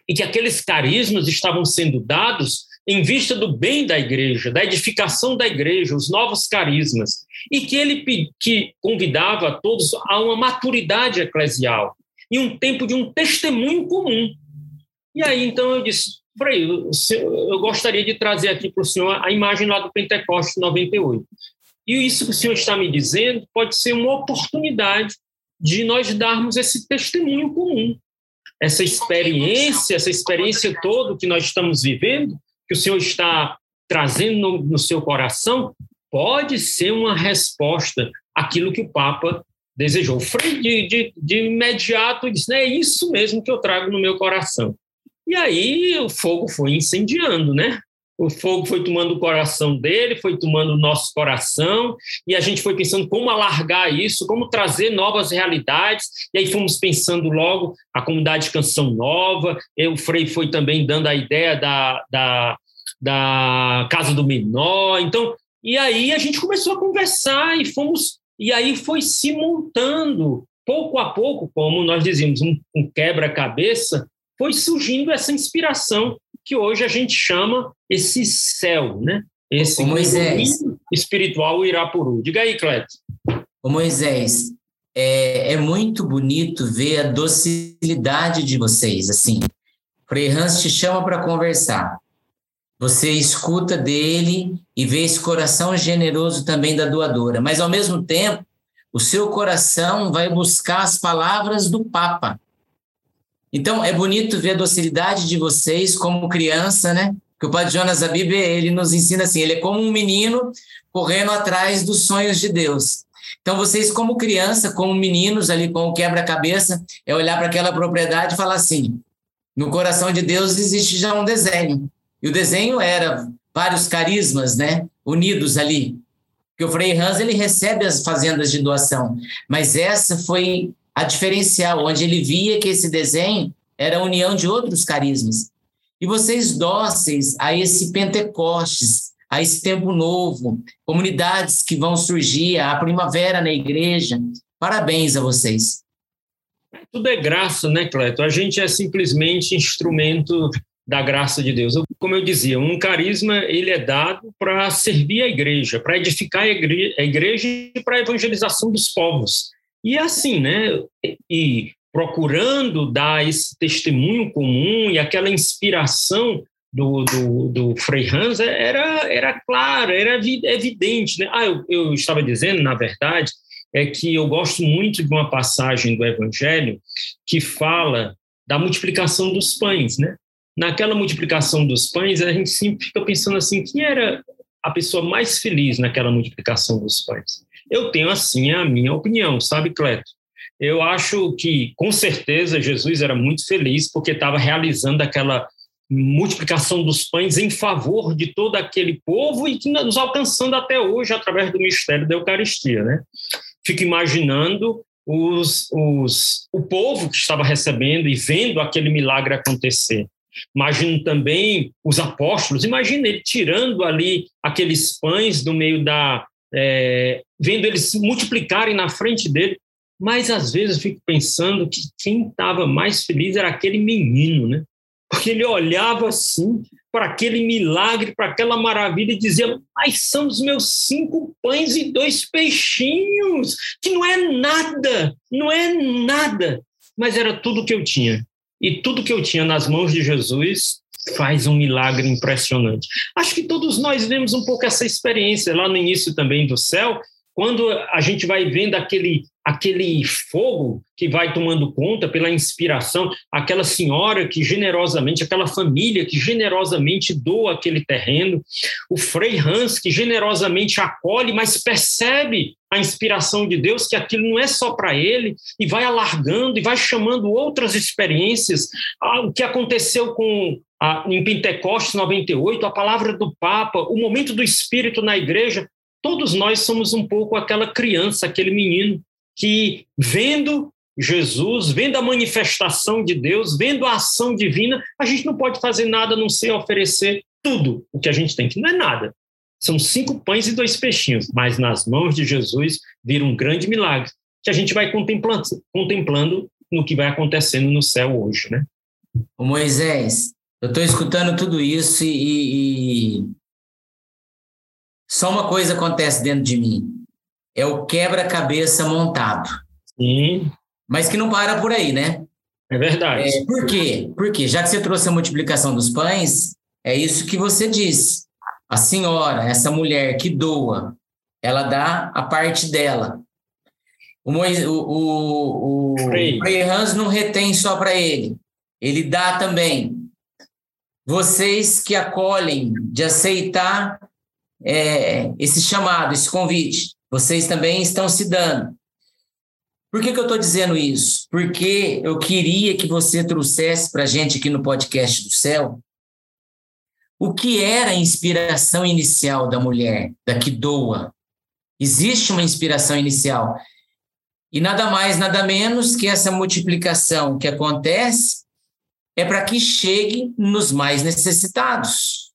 Speaker 2: E que aqueles carismas estavam sendo dados em vista do bem da igreja, da edificação da igreja, os novos carismas. E que ele que convidava a todos a uma maturidade eclesial e um tempo de um testemunho comum. E aí, então, eu disse, Frei, eu gostaria de trazer aqui para o senhor a imagem lá do Pentecostes 98. E isso que o senhor está me dizendo pode ser uma oportunidade de nós darmos esse testemunho comum. Essa experiência, essa experiência toda que nós estamos vivendo, que o senhor está trazendo no, no seu coração, pode ser uma resposta àquilo que o Papa desejou. Frei, de, de, de imediato, disse: é isso mesmo que eu trago no meu coração. E aí o fogo foi incendiando, né? O fogo foi tomando o coração dele, foi tomando o nosso coração, e a gente foi pensando como alargar isso, como trazer novas realidades, e aí fomos pensando logo a comunidade de canção nova, o Frei foi também dando a ideia da, da, da Casa do Menor, então, e aí a gente começou a conversar e fomos, e aí foi se montando, pouco a pouco, como nós dizíamos, um, um quebra-cabeça, foi surgindo essa inspiração que hoje a gente chama esse céu, né? Esse
Speaker 1: Ô, Moisés.
Speaker 2: espiritual Irapuru. Diga aí, Cleto.
Speaker 1: Ô Moisés, é, é, muito bonito ver a docilidade de vocês, assim. Frei Hans te chama para conversar. Você escuta dele e vê esse coração generoso também da doadora, mas ao mesmo tempo, o seu coração vai buscar as palavras do Papa. Então, é bonito ver a docilidade de vocês como criança, né? Que o Padre Jonas Abib, ele nos ensina assim, ele é como um menino correndo atrás dos sonhos de Deus. Então, vocês como criança, como meninos ali com o quebra-cabeça, é olhar para aquela propriedade e falar assim, no coração de Deus existe já um desenho. E o desenho era vários carismas, né? Unidos ali. Que o Frei Hans, ele recebe as fazendas de doação. Mas essa foi a diferencial, onde ele via que esse desenho era a união de outros carismas. E vocês dóceis a esse Pentecostes, a esse tempo novo, comunidades que vão surgir, a primavera na igreja. Parabéns a vocês.
Speaker 2: Tudo é graça, né, Cleto? A gente é simplesmente instrumento da graça de Deus. Como eu dizia, um carisma ele é dado para servir a igreja, para edificar a igreja e para a evangelização dos povos. E assim, né? E procurando dar esse testemunho comum e aquela inspiração do, do, do Frei Hans era, era clara, era evidente. Né? Ah, eu, eu estava dizendo, na verdade, é que eu gosto muito de uma passagem do Evangelho que fala da multiplicação dos pães, né? Naquela multiplicação dos pães, a gente sempre fica pensando assim, quem era a pessoa mais feliz naquela multiplicação dos pães? Eu tenho, assim, a minha opinião, sabe, Cleto? Eu acho que, com certeza, Jesus era muito feliz porque estava realizando aquela multiplicação dos pães em favor de todo aquele povo e que nos alcançando até hoje através do mistério da Eucaristia, né? Fico imaginando os, os, o povo que estava recebendo e vendo aquele milagre acontecer. Imagino também os apóstolos, imagina ele tirando ali aqueles pães do meio da, é, vendo eles se multiplicarem na frente dele. Mas às vezes eu fico pensando que quem estava mais feliz era aquele menino, né? Porque ele olhava assim para aquele milagre, para aquela maravilha e dizia: Mas são os meus cinco pães e dois peixinhos, que não é nada, não é nada, mas era tudo que eu tinha. E tudo que eu tinha nas mãos de Jesus faz um milagre impressionante. Acho que todos nós vemos um pouco essa experiência lá no início também do céu, quando a gente vai vendo aquele aquele fogo que vai tomando conta pela inspiração, aquela senhora que generosamente, aquela família que generosamente doa aquele terreno, o Frei Hans que generosamente acolhe, mas percebe a inspiração de Deus, que aquilo não é só para ele, e vai alargando e vai chamando outras experiências. Ah, o que aconteceu com em Pentecostes 98, a palavra do Papa, o momento do Espírito na igreja, todos nós somos um pouco aquela criança, aquele menino que, vendo Jesus, vendo a manifestação de Deus, vendo a ação divina, a gente não pode fazer nada a não ser oferecer tudo o que a gente tem, que não é nada, São cinco pães e dois peixinhos, mas nas mãos de Jesus vira um grande milagre que a gente vai contemplando, contemplando no que vai acontecendo no céu hoje, né?
Speaker 1: Moisés, eu estou escutando tudo isso e, e, só uma coisa acontece dentro de mim. É o quebra-cabeça montado.
Speaker 2: Sim.
Speaker 1: Mas que não para por aí, né?
Speaker 2: É verdade.
Speaker 1: É, por quê? Porque já que você trouxe a multiplicação dos pães, é isso que você disse. A senhora, essa mulher que doa, ela dá a parte dela. O, o, o, o Frei. Frei Hans não retém só para ele, ele dá também. Vocês que acolhem de aceitar é, esse chamado, esse convite, vocês também estão se dando. Por que, que eu estou dizendo isso? Porque eu queria que você trouxesse para a gente aqui no podcast do céu o que era a inspiração inicial da mulher, da que doa. Existe uma inspiração inicial. E nada mais, nada menos que essa multiplicação que acontece é para que chegue nos mais necessitados.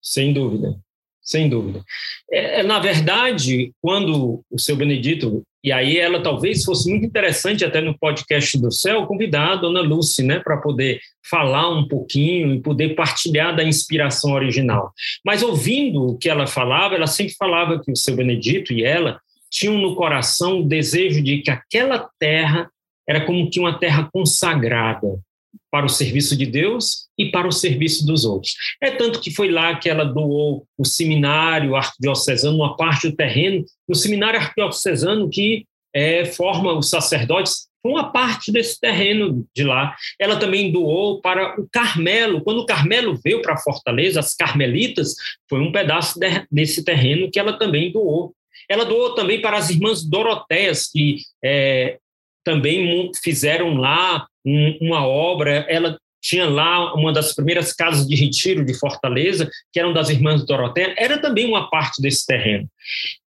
Speaker 2: Sem dúvida, sem dúvida. É, é, na verdade, quando o seu Benedito, e aí ela talvez fosse muito interessante até no podcast do céu, convidar a dona Lucy, né, para poder falar um pouquinho e poder partilhar da inspiração original. Mas ouvindo o que ela falava, ela sempre falava que o seu Benedito e ela tinham no coração o desejo de que aquela terra era como que uma terra consagrada para o serviço de Deus e para o serviço dos outros. É tanto que foi lá que ela doou o seminário arquidiocesano, uma parte do terreno, o seminário arquidiocesano que é, forma os sacerdotes, uma parte desse terreno de lá. Ela também doou para o Carmelo. Quando o Carmelo veio para Fortaleza, as carmelitas, foi um pedaço de, desse terreno que ela também doou. Ela doou também para as irmãs Doroteias, que é, também fizeram lá um, uma obra. Ela tinha lá uma das primeiras casas de retiro de Fortaleza, que eram das irmãs Doroteia, era também uma parte desse terreno.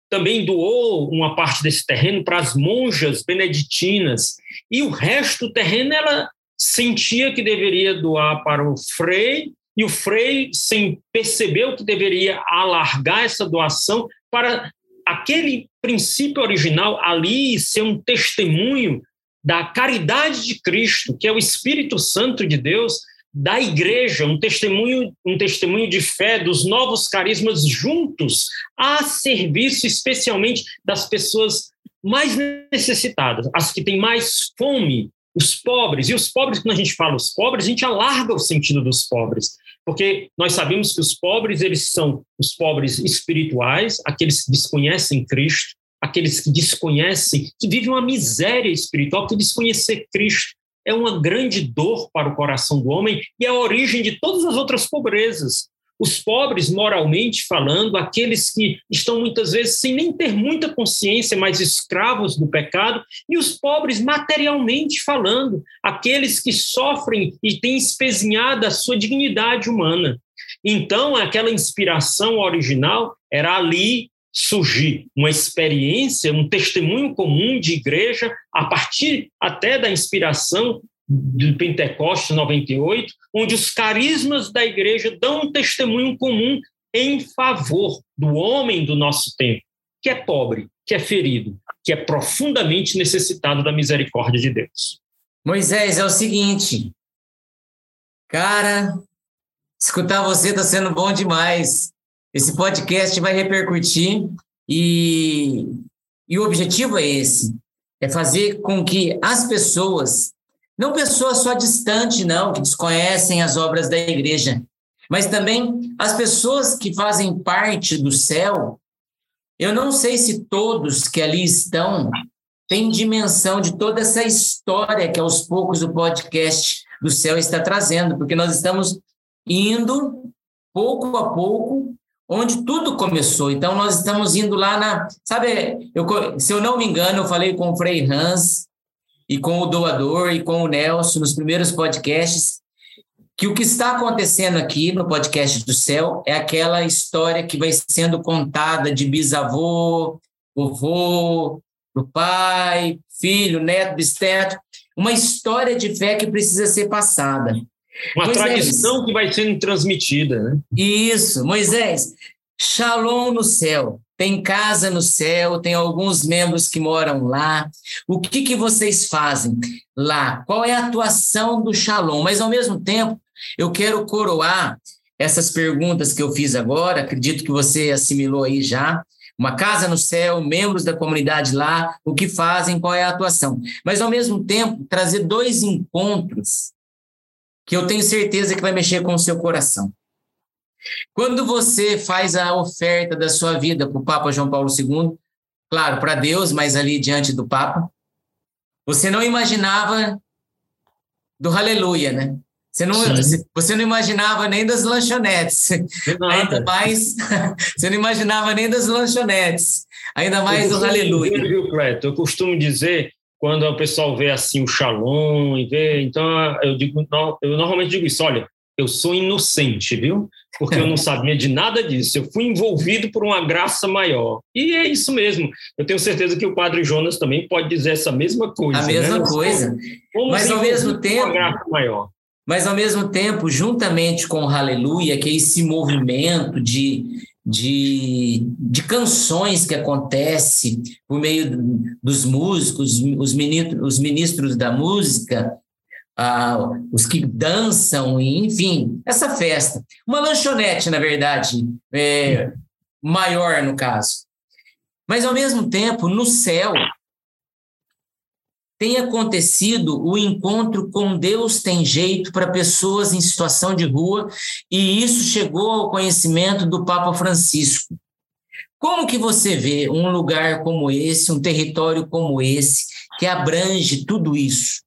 Speaker 2: Também doou uma parte desse terreno para as monjas beneditinas, e o resto do terreno ela sentia que deveria doar para o Frei, e o Frei sem percebeu que deveria alargar essa doação para aquele princípio original ali ser um testemunho da caridade de Cristo, que é o Espírito Santo de Deus, da igreja, um testemunho, um testemunho de fé dos novos carismas juntos a serviço especialmente das pessoas mais necessitadas, as que têm mais fome, os pobres. E os pobres, quando a gente fala os pobres, a gente alarga o sentido dos pobres porque nós sabemos que os pobres eles são os pobres espirituais, aqueles que desconhecem Cristo, aqueles que desconhecem, que vivem uma miséria espiritual, que desconhecer Cristo é uma grande dor para o coração do homem e é a origem de todas as outras pobrezas. Os pobres, moralmente falando, aqueles que estão muitas vezes sem nem ter muita consciência, mas escravos do pecado, e os pobres, materialmente falando, aqueles que sofrem e têm espezinhada a sua dignidade humana. Então, aquela inspiração original era ali surgir uma experiência, um testemunho comum de igreja, a partir até da inspiração do Pentecostes 98, onde os carismas da igreja dão um testemunho comum em favor do homem do nosso tempo, que é pobre, que é ferido, que é profundamente necessitado da misericórdia de Deus.
Speaker 1: Moisés, é o seguinte, cara, escutar você está sendo bom demais. Esse podcast vai repercutir e, e o objetivo é esse, é fazer com que as pessoas não pessoas só distantes, não, que desconhecem as obras da igreja, mas também as pessoas que fazem parte do céu. Eu não sei se todos que ali estão têm dimensão de toda essa história que aos poucos o podcast do céu está trazendo, porque nós estamos indo pouco a pouco onde tudo começou. Então nós estamos indo lá na, sabe, eu, se eu não me engano, eu falei com o Frei Hans e com o doador e com o Nelson nos primeiros podcasts, que o que está acontecendo aqui no podcast do céu é aquela história que vai sendo contada de bisavô, vovô, do pai, filho, neto, bisneto, uma história de fé que precisa ser passada.
Speaker 2: Uma Moisés, tradição que vai sendo transmitida, né?
Speaker 1: Isso, Moisés. Shalom no céu. Tem casa no céu, tem alguns membros que moram lá. O que, que vocês fazem lá? Qual é a atuação do Shalom? Mas, ao mesmo tempo, eu quero coroar essas perguntas que eu fiz agora, acredito que você assimilou aí já. Uma casa no céu, membros da comunidade lá, o que fazem, qual é a atuação. Mas, ao mesmo tempo, trazer dois encontros que eu tenho certeza que vai mexer com o seu coração. Quando você faz a oferta da sua vida para o Papa João Paulo II, claro, para Deus, mas ali diante do Papa, você não imaginava do aleluia, né? Você não, você não imaginava nem das lanchonetes. Ainda mais, você não imaginava nem das lanchonetes. Ainda mais do aleluia.
Speaker 2: Viu, Cleto? Eu costumo dizer, quando o pessoal vê assim o shalom e vê, então eu digo, eu normalmente digo isso, olha, eu sou inocente, viu? Porque eu não sabia de nada disso. Eu fui envolvido por uma graça maior. E é isso mesmo. Eu tenho certeza que o Padre Jonas também pode dizer essa mesma coisa.
Speaker 1: A mesma
Speaker 2: né?
Speaker 1: coisa. Mas ao mesmo tempo.
Speaker 2: Uma graça maior.
Speaker 1: Mas, ao mesmo tempo, juntamente com o Aleluia, que é esse movimento de, de, de canções que acontece por meio dos músicos, os ministros, os ministros da música, ah, os que dançam, enfim, essa festa. Uma lanchonete, na verdade, é, maior no caso. Mas, ao mesmo tempo, no céu, tem acontecido o encontro com Deus tem jeito para pessoas em situação de rua, e isso chegou ao conhecimento do Papa Francisco. Como que você vê um lugar como esse, um território como esse, que abrange tudo isso?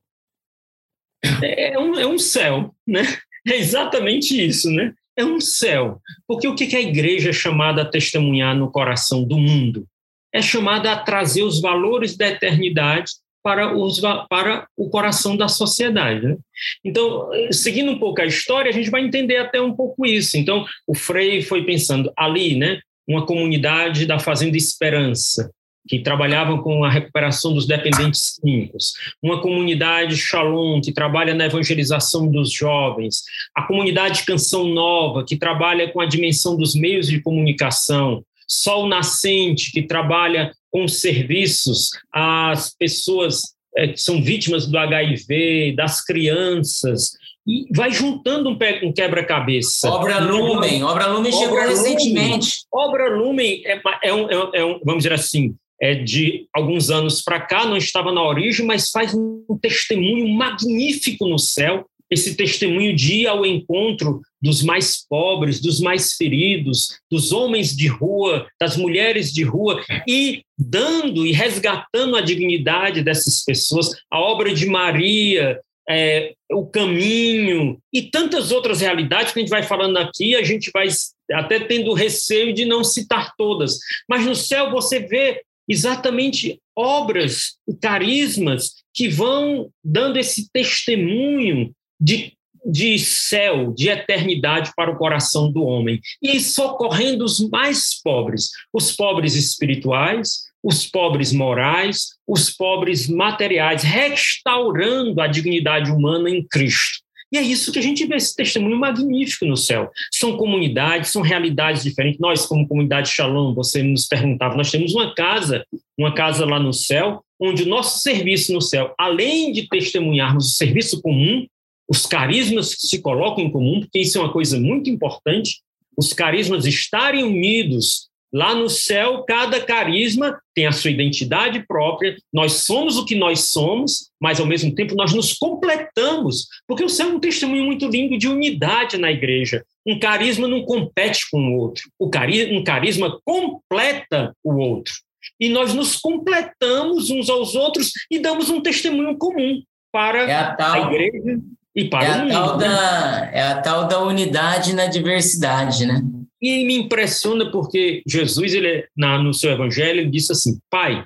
Speaker 2: É um, é um céu, né? É exatamente isso, né? É um céu. Porque o que a igreja é chamada a testemunhar no coração do mundo? É chamada a trazer os valores da eternidade para, os, para o coração da sociedade. Né? Então, seguindo um pouco a história, a gente vai entender até um pouco isso. Então, o Frei foi pensando ali, né, uma comunidade da Fazenda Esperança, que trabalhava com a recuperação dos dependentes químicos, uma comunidade Shalom, que trabalha na evangelização dos jovens, a comunidade Canção Nova, que trabalha com a dimensão dos meios de comunicação, Sol Nascente, que trabalha com serviços às pessoas é, que são vítimas do HIV, das crianças, e vai juntando um, quebra-cabeça.
Speaker 1: Obra Lumen, Obra Lumen chegou Obra recentemente.
Speaker 2: Obra Lumen é, é, um, é, é um, vamos dizer assim, é de alguns anos para cá, não estava na origem, mas faz um testemunho magnífico no céu esse testemunho de ir ao encontro dos mais pobres, dos mais feridos, dos homens de rua, das mulheres de rua, e dando e resgatando a dignidade dessas pessoas. A obra de Maria, é, o caminho e tantas outras realidades que a gente vai falando aqui, a gente vai até tendo receio de não citar todas. Mas no céu você vê exatamente obras e carismas que vão dando esse testemunho de, de céu, de eternidade para o coração do homem, e socorrendo os mais pobres, os pobres espirituais, os pobres morais, os pobres materiais, restaurando a dignidade humana em Cristo. E é isso que a gente vê, esse testemunho magnífico no céu. São comunidades, são realidades diferentes. Nós, como comunidade Shalom, você nos perguntava, nós temos uma casa, uma casa lá no céu, onde o nosso serviço no céu, além de testemunharmos o serviço comum, os carismas que se colocam em comum, porque isso é uma coisa muito importante, os carismas estarem unidos. Lá no céu, cada carisma tem a sua identidade própria, nós somos o que nós somos, mas ao mesmo tempo nós nos completamos, porque o céu é um testemunho muito lindo de unidade na igreja. Um carisma não compete com o outro, o carisma, um carisma completa o outro. E nós nos completamos uns aos outros e damos um testemunho comum para é a, tal, a igreja e para
Speaker 1: é
Speaker 2: o mundo.
Speaker 1: Tal né? da, é a tal da unidade na diversidade, né?
Speaker 2: E me impressiona porque Jesus, ele, na, no seu evangelho, ele disse assim: Pai,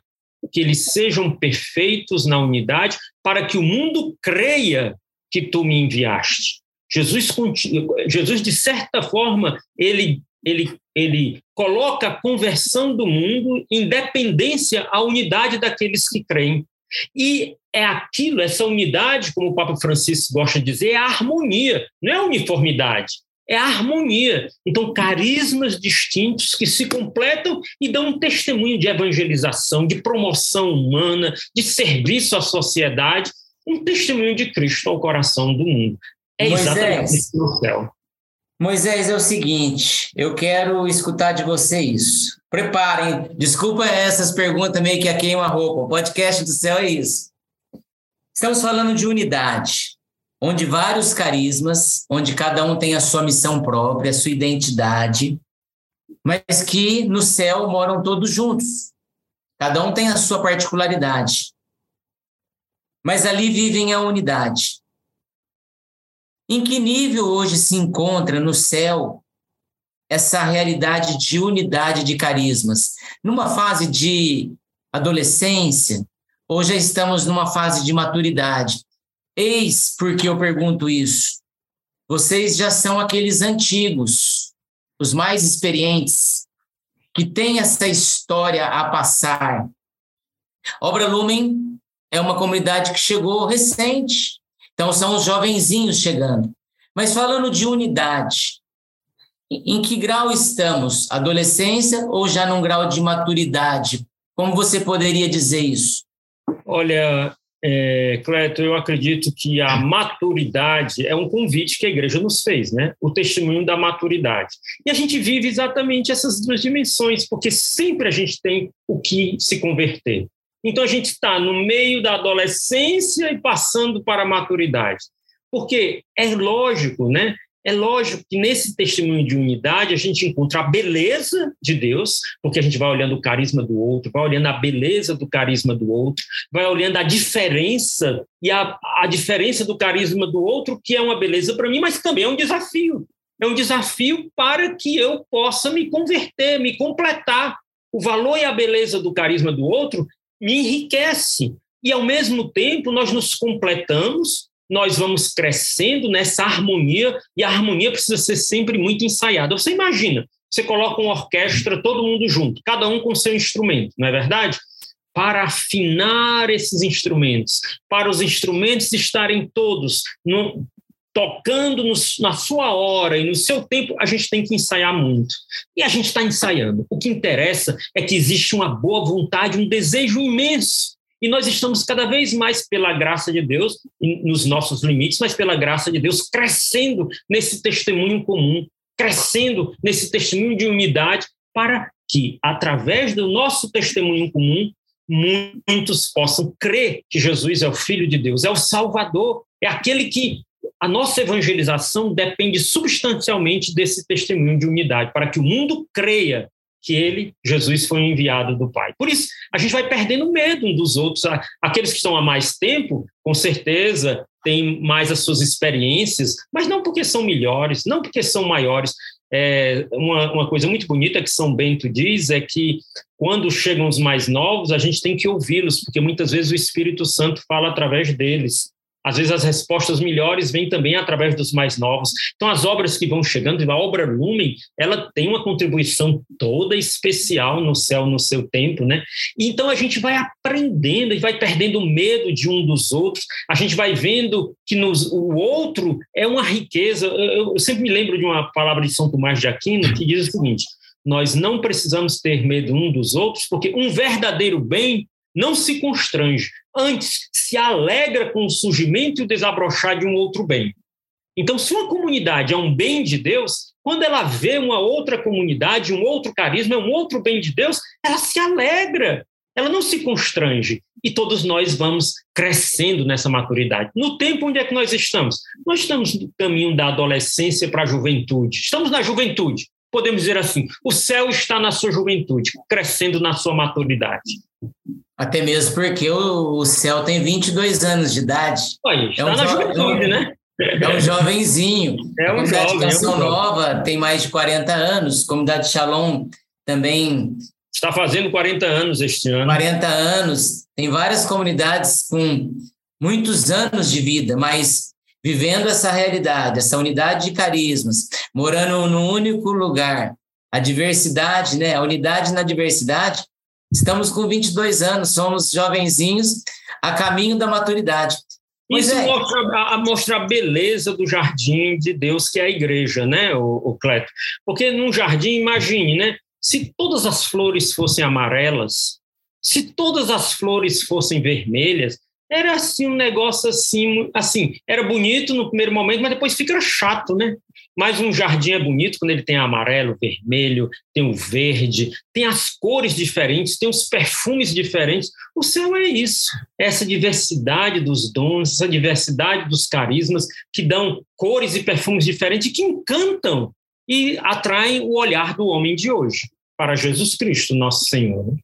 Speaker 2: que eles sejam perfeitos na unidade, para que o mundo creia que tu me enviaste. Jesus, Jesus de certa forma, ele, ele, ele coloca a conversão do mundo em dependência à unidade daqueles que creem. E é aquilo, essa unidade, como o Papa Francisco gosta de dizer, é a harmonia, não é a uniformidade. É a harmonia. Então, carismas distintos que se completam e dão um testemunho de evangelização, de promoção humana, de serviço à sociedade, um testemunho de Cristo ao coração do mundo. É exatamente isso no céu.
Speaker 1: Moisés, é o seguinte, eu quero escutar de você isso. Preparem, desculpa essas perguntas meio que a queima roupa. O podcast do céu é isso. Estamos falando de unidade onde vários carismas, onde cada um tem a sua missão própria, a sua identidade, mas que no céu moram todos juntos. Cada um tem a sua particularidade. Mas ali vivem a unidade. Em que nível hoje se encontra no céu essa realidade de unidade de carismas? Numa fase de adolescência, ou já estamos numa fase de maturidade? Eis porque eu pergunto isso. Vocês já são aqueles antigos, os mais experientes, que têm essa história a passar. Obra Lumen é uma comunidade que chegou recente, então são os jovenzinhos chegando. Mas falando de unidade, em que grau estamos? Adolescência ou já num grau de maturidade? Como você poderia dizer isso?
Speaker 2: Olha, é, Cleto, eu acredito que a maturidade é um convite que a igreja nos fez, né? O testemunho da maturidade. E a gente vive exatamente essas duas dimensões, porque sempre a gente tem o que se converter. Então a gente está no meio da adolescência e passando para a maturidade. Porque é lógico, né? É lógico que nesse testemunho de unidade a gente encontra a beleza de Deus, porque a gente vai olhando o carisma do outro, vai olhando a beleza do carisma do outro, vai olhando a diferença e a, a diferença do carisma do outro, que é uma beleza para mim, mas também é um desafio. É um desafio para que eu possa me converter, me completar. O valor e a beleza do carisma do outro me enriquece. E, ao mesmo tempo, nós nos completamos nós vamos crescendo nessa harmonia, e a harmonia precisa ser sempre muito ensaiada. Você imagina, você coloca uma orquestra, todo mundo junto, cada um com seu instrumento, não é verdade? Para afinar esses instrumentos, para os instrumentos estarem todos no, tocando no, na sua hora e no seu tempo, a gente tem que ensaiar muito. E a gente está ensaiando. O que interessa é que existe uma boa vontade, um desejo imenso e nós estamos cada vez mais, pela graça de Deus, nos nossos limites, mas pela graça de Deus, crescendo nesse testemunho comum, crescendo nesse testemunho de unidade, para que, através do nosso testemunho comum, muitos possam crer que Jesus é o Filho de Deus, é o Salvador, é aquele que a nossa evangelização depende substancialmente desse testemunho de unidade, para que o mundo creia que ele, Jesus, foi enviado do Pai. Por isso, a gente vai perdendo medo um dos outros. Aqueles que estão há mais tempo, com certeza, têm mais as suas experiências, mas não porque são melhores, não porque são maiores. É, uma, uma coisa muito bonita que São Bento diz é que quando chegam os mais novos, a gente tem que ouvi-los, porque muitas vezes o Espírito Santo fala através deles. Às vezes as respostas melhores vêm também através dos mais novos. Então as obras que vão chegando, a obra Lumen, ela tem uma contribuição toda especial no céu, no seu tempo, né? Então a gente vai aprendendo e vai perdendo medo de um dos outros. A gente vai vendo que nos, o outro é uma riqueza. Eu, eu sempre me lembro de uma palavra de São Tomás de Aquino que diz o seguinte: nós não precisamos ter medo um dos outros, porque um verdadeiro bem não se constrange, antes se alegra com o surgimento e o desabrochar de um outro bem. Então, se uma comunidade é um bem de Deus, quando ela vê uma outra comunidade, um outro carisma, um outro bem de Deus, ela se alegra, ela não se constrange. E todos nós vamos crescendo nessa maturidade. No tempo onde é que nós estamos? Nós estamos no caminho da adolescência para a juventude. Estamos na juventude. Podemos dizer assim: o céu está na sua juventude, crescendo na sua maturidade.
Speaker 1: Até mesmo porque o, céu tem 22 anos de idade.
Speaker 2: Oi, é um na juventude, né?
Speaker 1: É um jovenzinho.
Speaker 2: É um
Speaker 1: comunidade
Speaker 2: jovem,
Speaker 1: Canção
Speaker 2: é um
Speaker 1: Nova tem mais de 40 anos. Comunidade Shalom também.
Speaker 2: Está fazendo 40 anos este ano.
Speaker 1: 40 anos. Tem várias comunidades com muitos anos de vida, mas vivendo essa realidade, essa unidade de carismas, morando num único lugar. A diversidade, né? A unidade na diversidade Estamos com 22 anos, somos jovenzinhos a caminho da maturidade.
Speaker 2: Isso é. mostra, a, mostra a beleza do jardim de Deus, que é a igreja, né, o, o Cleto? Porque num jardim, imagine, né? Se todas as flores fossem amarelas, se todas as flores fossem vermelhas, era assim um negócio assim, assim, era bonito no primeiro momento, mas depois fica chato, né? Mas um jardim é bonito quando ele tem amarelo, vermelho, tem o verde, tem as cores diferentes, tem os perfumes diferentes. O céu é isso, essa diversidade dos dons, essa diversidade dos carismas que dão cores e perfumes diferentes que encantam e atraem o olhar do homem de hoje para Jesus Cristo, nosso Senhor.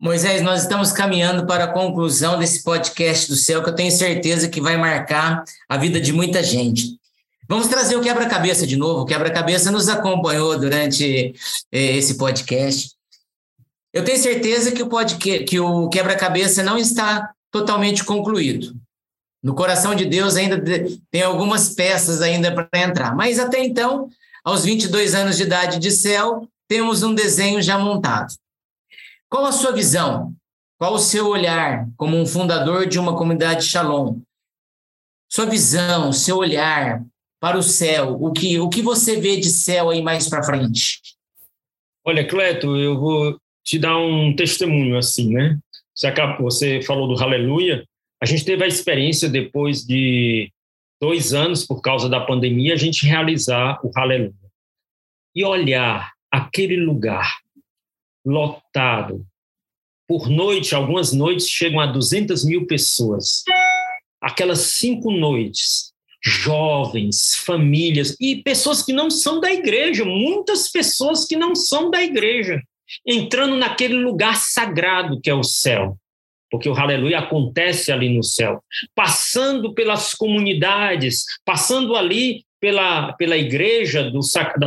Speaker 1: Moisés, nós estamos caminhando para a conclusão desse podcast do céu, que eu tenho certeza que vai marcar a vida de muita gente. Vamos trazer o quebra-cabeça de novo. O quebra-cabeça nos acompanhou durante eh, esse podcast. Eu tenho certeza que o, que o quebra-cabeça não está totalmente concluído. No coração de Deus ainda tem algumas peças ainda para entrar. Mas até então, aos 22 anos de idade de céu, temos um desenho já montado. Qual a sua visão? Qual o seu olhar como um fundador de uma comunidade Shalom? Sua visão, seu olhar para o céu, o que, o que você vê de céu aí mais para frente?
Speaker 2: Olha, Cleto, eu vou te dar um testemunho assim, né? Você, acabou, você falou do Aleluia. A gente teve a experiência depois de dois anos, por causa da pandemia, a gente realizar o Aleluia. E olhar aquele lugar lotado. Por noite, algumas noites chegam a 200 mil pessoas. Aquelas cinco noites, jovens, famílias e pessoas que não são da igreja, muitas pessoas que não são da igreja, entrando naquele lugar sagrado que é o céu. Porque o aleluia acontece ali no céu, passando pelas comunidades, passando ali pela, pela igreja do,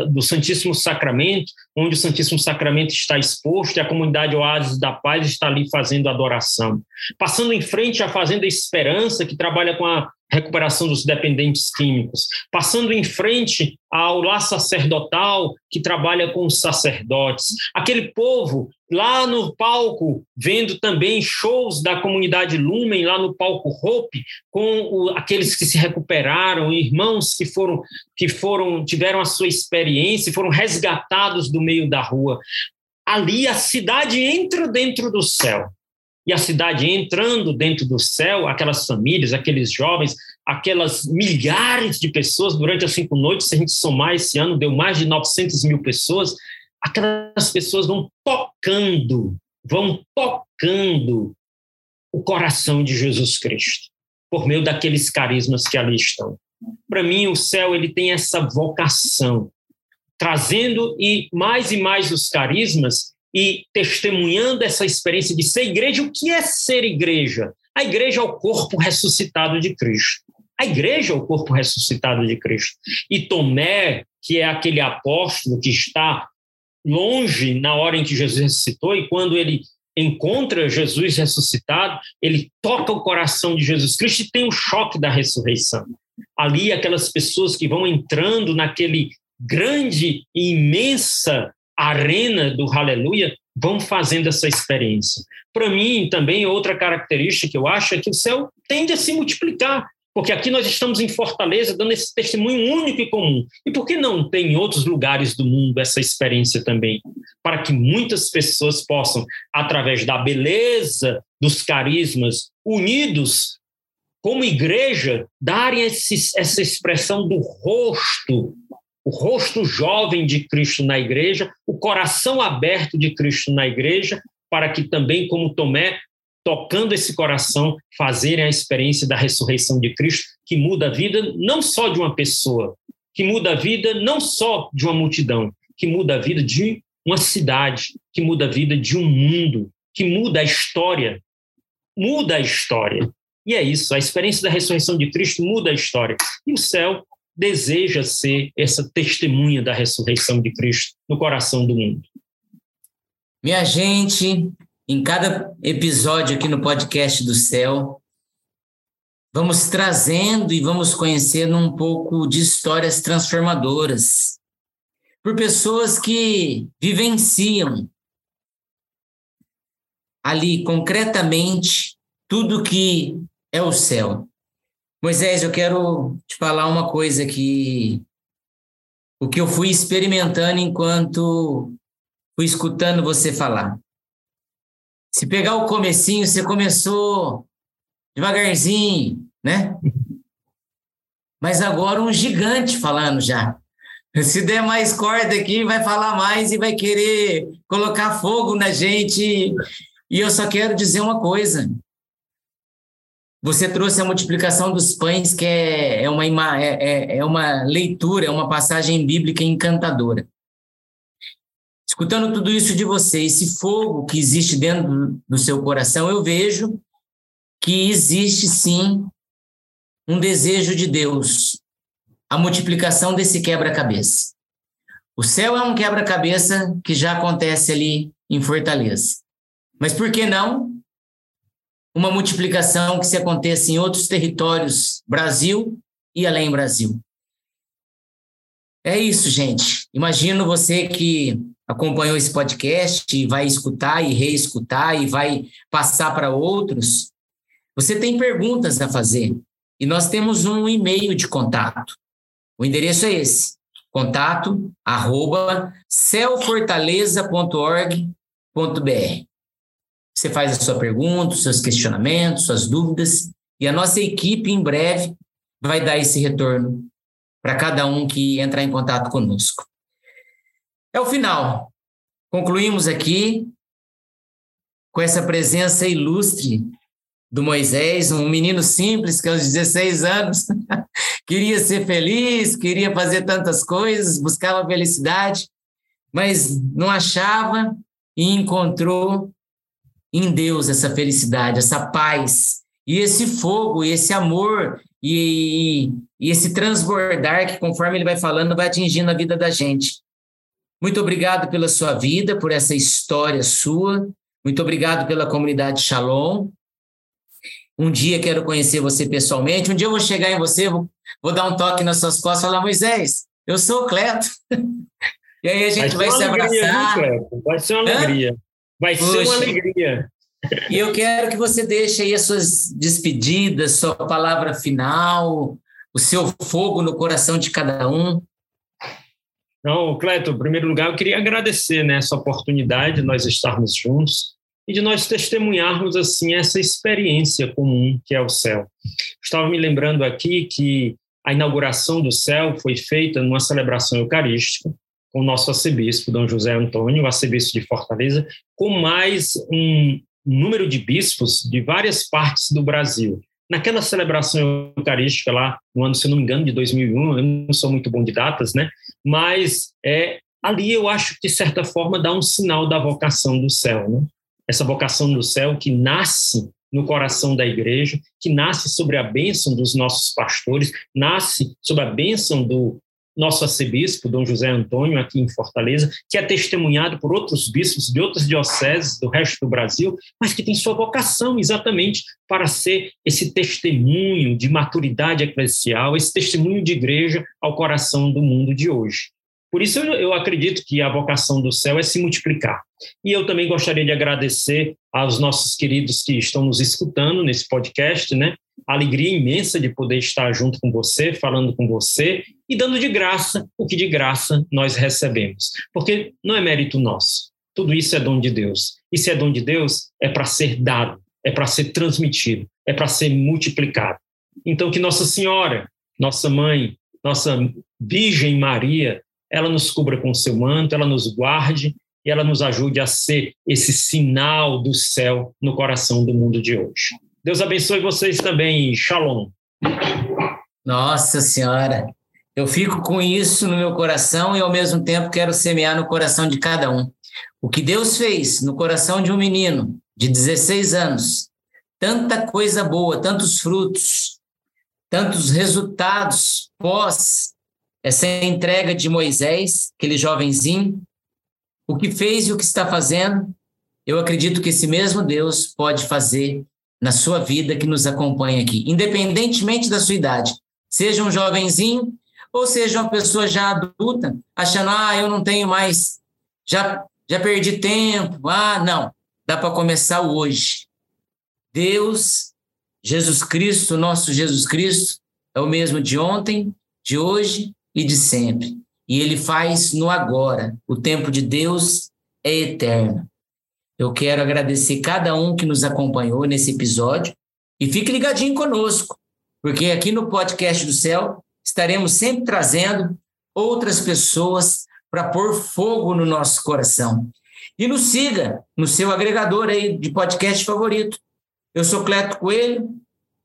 Speaker 2: do Santíssimo Sacramento, onde o Santíssimo Sacramento está exposto e a comunidade Oásis da Paz está ali fazendo adoração. Passando em frente à Fazenda Esperança, que trabalha com a recuperação dos dependentes químicos, passando em frente ao lar sacerdotal que trabalha com os sacerdotes, aquele povo lá no palco vendo também shows da comunidade Lumen lá no palco Hope com o, aqueles que se recuperaram, irmãos que foram que foram tiveram a sua experiência, foram resgatados do meio da rua. Ali a cidade entra dentro do céu e a cidade entrando dentro do céu, aquelas famílias, aqueles jovens, aquelas milhares de pessoas durante as cinco noites, se a gente somar esse ano, deu mais de 900 mil pessoas, aquelas pessoas vão tocando, vão tocando o coração de Jesus Cristo, por meio daqueles carismas que ali estão. Para mim, o céu ele tem essa vocação, trazendo e mais e mais os carismas e testemunhando essa experiência de ser igreja. O que é ser igreja? A igreja é o corpo ressuscitado de Cristo. A igreja é o corpo ressuscitado de Cristo. E Tomé, que é aquele apóstolo que está longe na hora em que Jesus ressuscitou, e quando ele encontra Jesus ressuscitado, ele toca o coração de Jesus Cristo e tem o choque da ressurreição. Ali, aquelas pessoas que vão entrando naquele grande e imensa arena do Aleluia vão fazendo essa experiência. Para mim, também, outra característica que eu acho é que o céu tende a se multiplicar, porque aqui nós estamos em Fortaleza dando esse testemunho único e comum. E por que não tem em outros lugares do mundo essa experiência também? Para que muitas pessoas possam, através da beleza dos carismas, unidos como igreja, darem esse, essa expressão do rosto o rosto jovem de Cristo na igreja, o coração aberto de Cristo na igreja, para que também, como Tomé, tocando esse coração, fazerem a experiência da ressurreição de Cristo, que muda a vida não só de uma pessoa, que muda a vida não só de uma multidão, que muda a vida de uma cidade, que muda a vida de um mundo, que muda a história. Muda a história. E é isso, a experiência da ressurreição de Cristo muda a história. E o céu deseja ser essa testemunha da ressurreição de Cristo no coração do mundo.
Speaker 1: Minha gente, em cada episódio aqui no podcast do céu, vamos trazendo e vamos conhecendo um pouco de histórias transformadoras por pessoas que vivenciam ali concretamente tudo que é o céu. Moisés, eu quero te falar uma coisa que o que eu fui experimentando enquanto fui escutando você falar. Se pegar o comecinho, você começou devagarzinho, né? Mas agora um gigante falando já. Se der mais corda aqui, vai falar mais e vai querer colocar fogo na gente. E eu só quero dizer uma coisa. Você trouxe a multiplicação dos pães, que é, é, uma, é, é, é uma leitura, é uma passagem bíblica encantadora. Escutando tudo isso de você, esse fogo que existe dentro do seu coração, eu vejo que existe sim um desejo de Deus, a multiplicação desse quebra-cabeça. O céu é um quebra-cabeça que já acontece ali em Fortaleza. Mas por que não uma multiplicação que se aconteça em outros territórios, Brasil e além Brasil? É isso, gente. Imagino você que acompanhou esse podcast e vai escutar e reescutar e vai passar para outros. Você tem perguntas a fazer e nós temos um e-mail de contato. O endereço é esse: contato arroba. Você faz a sua pergunta, seus questionamentos, suas dúvidas, e a nossa equipe em breve vai dar esse retorno para cada um que entrar em contato conosco. É o final. Concluímos aqui com essa presença ilustre do Moisés, um menino simples que aos 16 anos queria ser feliz, queria fazer tantas coisas, buscava felicidade, mas não achava e encontrou em Deus essa felicidade, essa paz, e esse fogo, e esse amor, e, e, esse transbordar que, conforme ele vai falando, vai atingindo a vida da gente. Muito obrigado pela sua vida, por essa história sua. Muito obrigado pela comunidade Shalom. Um dia quero conhecer você pessoalmente. Um dia eu vou chegar em você, vou, vou dar um toque nas suas costas e falar: Moisés, eu sou o Cleto. e aí a gente vai, vai se alegria, abraçar.
Speaker 2: Viu, vai ser uma alegria. Hã? Vai Poxa. ser uma alegria.
Speaker 1: E eu quero que você deixe aí as suas despedidas, sua palavra final, o seu fogo no coração de cada um.
Speaker 2: Não, Cleto, em primeiro lugar, eu queria agradecer né, essa oportunidade de nós estarmos juntos e de nós testemunharmos assim essa experiência comum que é o céu. Estava me lembrando aqui que a inauguração do céu foi feita numa celebração eucarística o nosso arcebispo, Dom José Antônio, arcebispo de Fortaleza, com mais um número de bispos de várias partes do Brasil. Naquela celebração eucarística lá, no ano, se não me engano, de 2001, eu não sou muito bom de datas, né? Mas é, ali eu acho que, de certa forma, dá um sinal da vocação do céu, né? essa vocação do céu que nasce no coração da igreja, que nasce sobre a bênção dos nossos pastores, nasce sobre a bênção do nosso arcebispo, Dom José Antônio, aqui em Fortaleza, que é testemunhado por outros bispos de outras dioceses do resto do Brasil, mas que tem sua vocação exatamente para ser esse testemunho de maturidade eclesial, esse testemunho de igreja ao coração do mundo de hoje. Por isso, eu acredito que a vocação do céu é se multiplicar. E eu também gostaria de agradecer aos nossos queridos que estão nos escutando nesse podcast, né? Alegria imensa de poder estar junto com você, falando com você e dando de graça o que de graça nós recebemos. Porque não é mérito nosso. Tudo isso é dom de Deus. E se é dom de Deus, é para ser dado, é para ser transmitido, é para ser multiplicado. Então, que Nossa Senhora, nossa mãe, nossa Virgem Maria, ela nos cubra com seu manto, ela nos guarde e ela nos ajude a ser esse sinal do céu no coração do mundo de hoje. Deus abençoe vocês também. Shalom.
Speaker 1: Nossa Senhora, eu fico com isso no meu coração e ao mesmo tempo quero semear no coração de cada um. O que Deus fez no coração de um menino de 16 anos, tanta coisa boa, tantos frutos, tantos resultados pós essa entrega de Moisés, aquele jovenzinho, o que fez e o que está fazendo, eu acredito que esse mesmo Deus pode fazer na sua vida que nos acompanha aqui, independentemente da sua idade. Seja um jovenzinho ou seja uma pessoa já adulta, achando, ah, eu não tenho mais, já, já perdi tempo, ah, não, dá para começar hoje. Deus Jesus Cristo, nosso Jesus Cristo, é o mesmo de ontem, de hoje e de sempre. E ele faz no agora. O tempo de Deus é eterno. Eu quero agradecer cada um que nos acompanhou nesse episódio e fique ligadinho conosco, porque aqui no podcast do céu estaremos sempre trazendo outras pessoas para pôr fogo no nosso coração. E nos siga no seu agregador aí de podcast favorito. Eu sou Cleto Coelho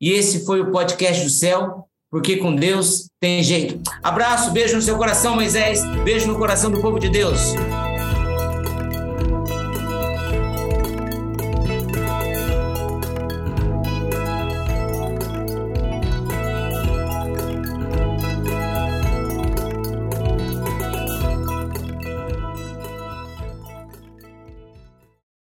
Speaker 1: e esse foi o podcast do céu, porque com Deus tem jeito. Abraço, beijo no seu coração, Moisés. Beijo no coração do povo de Deus.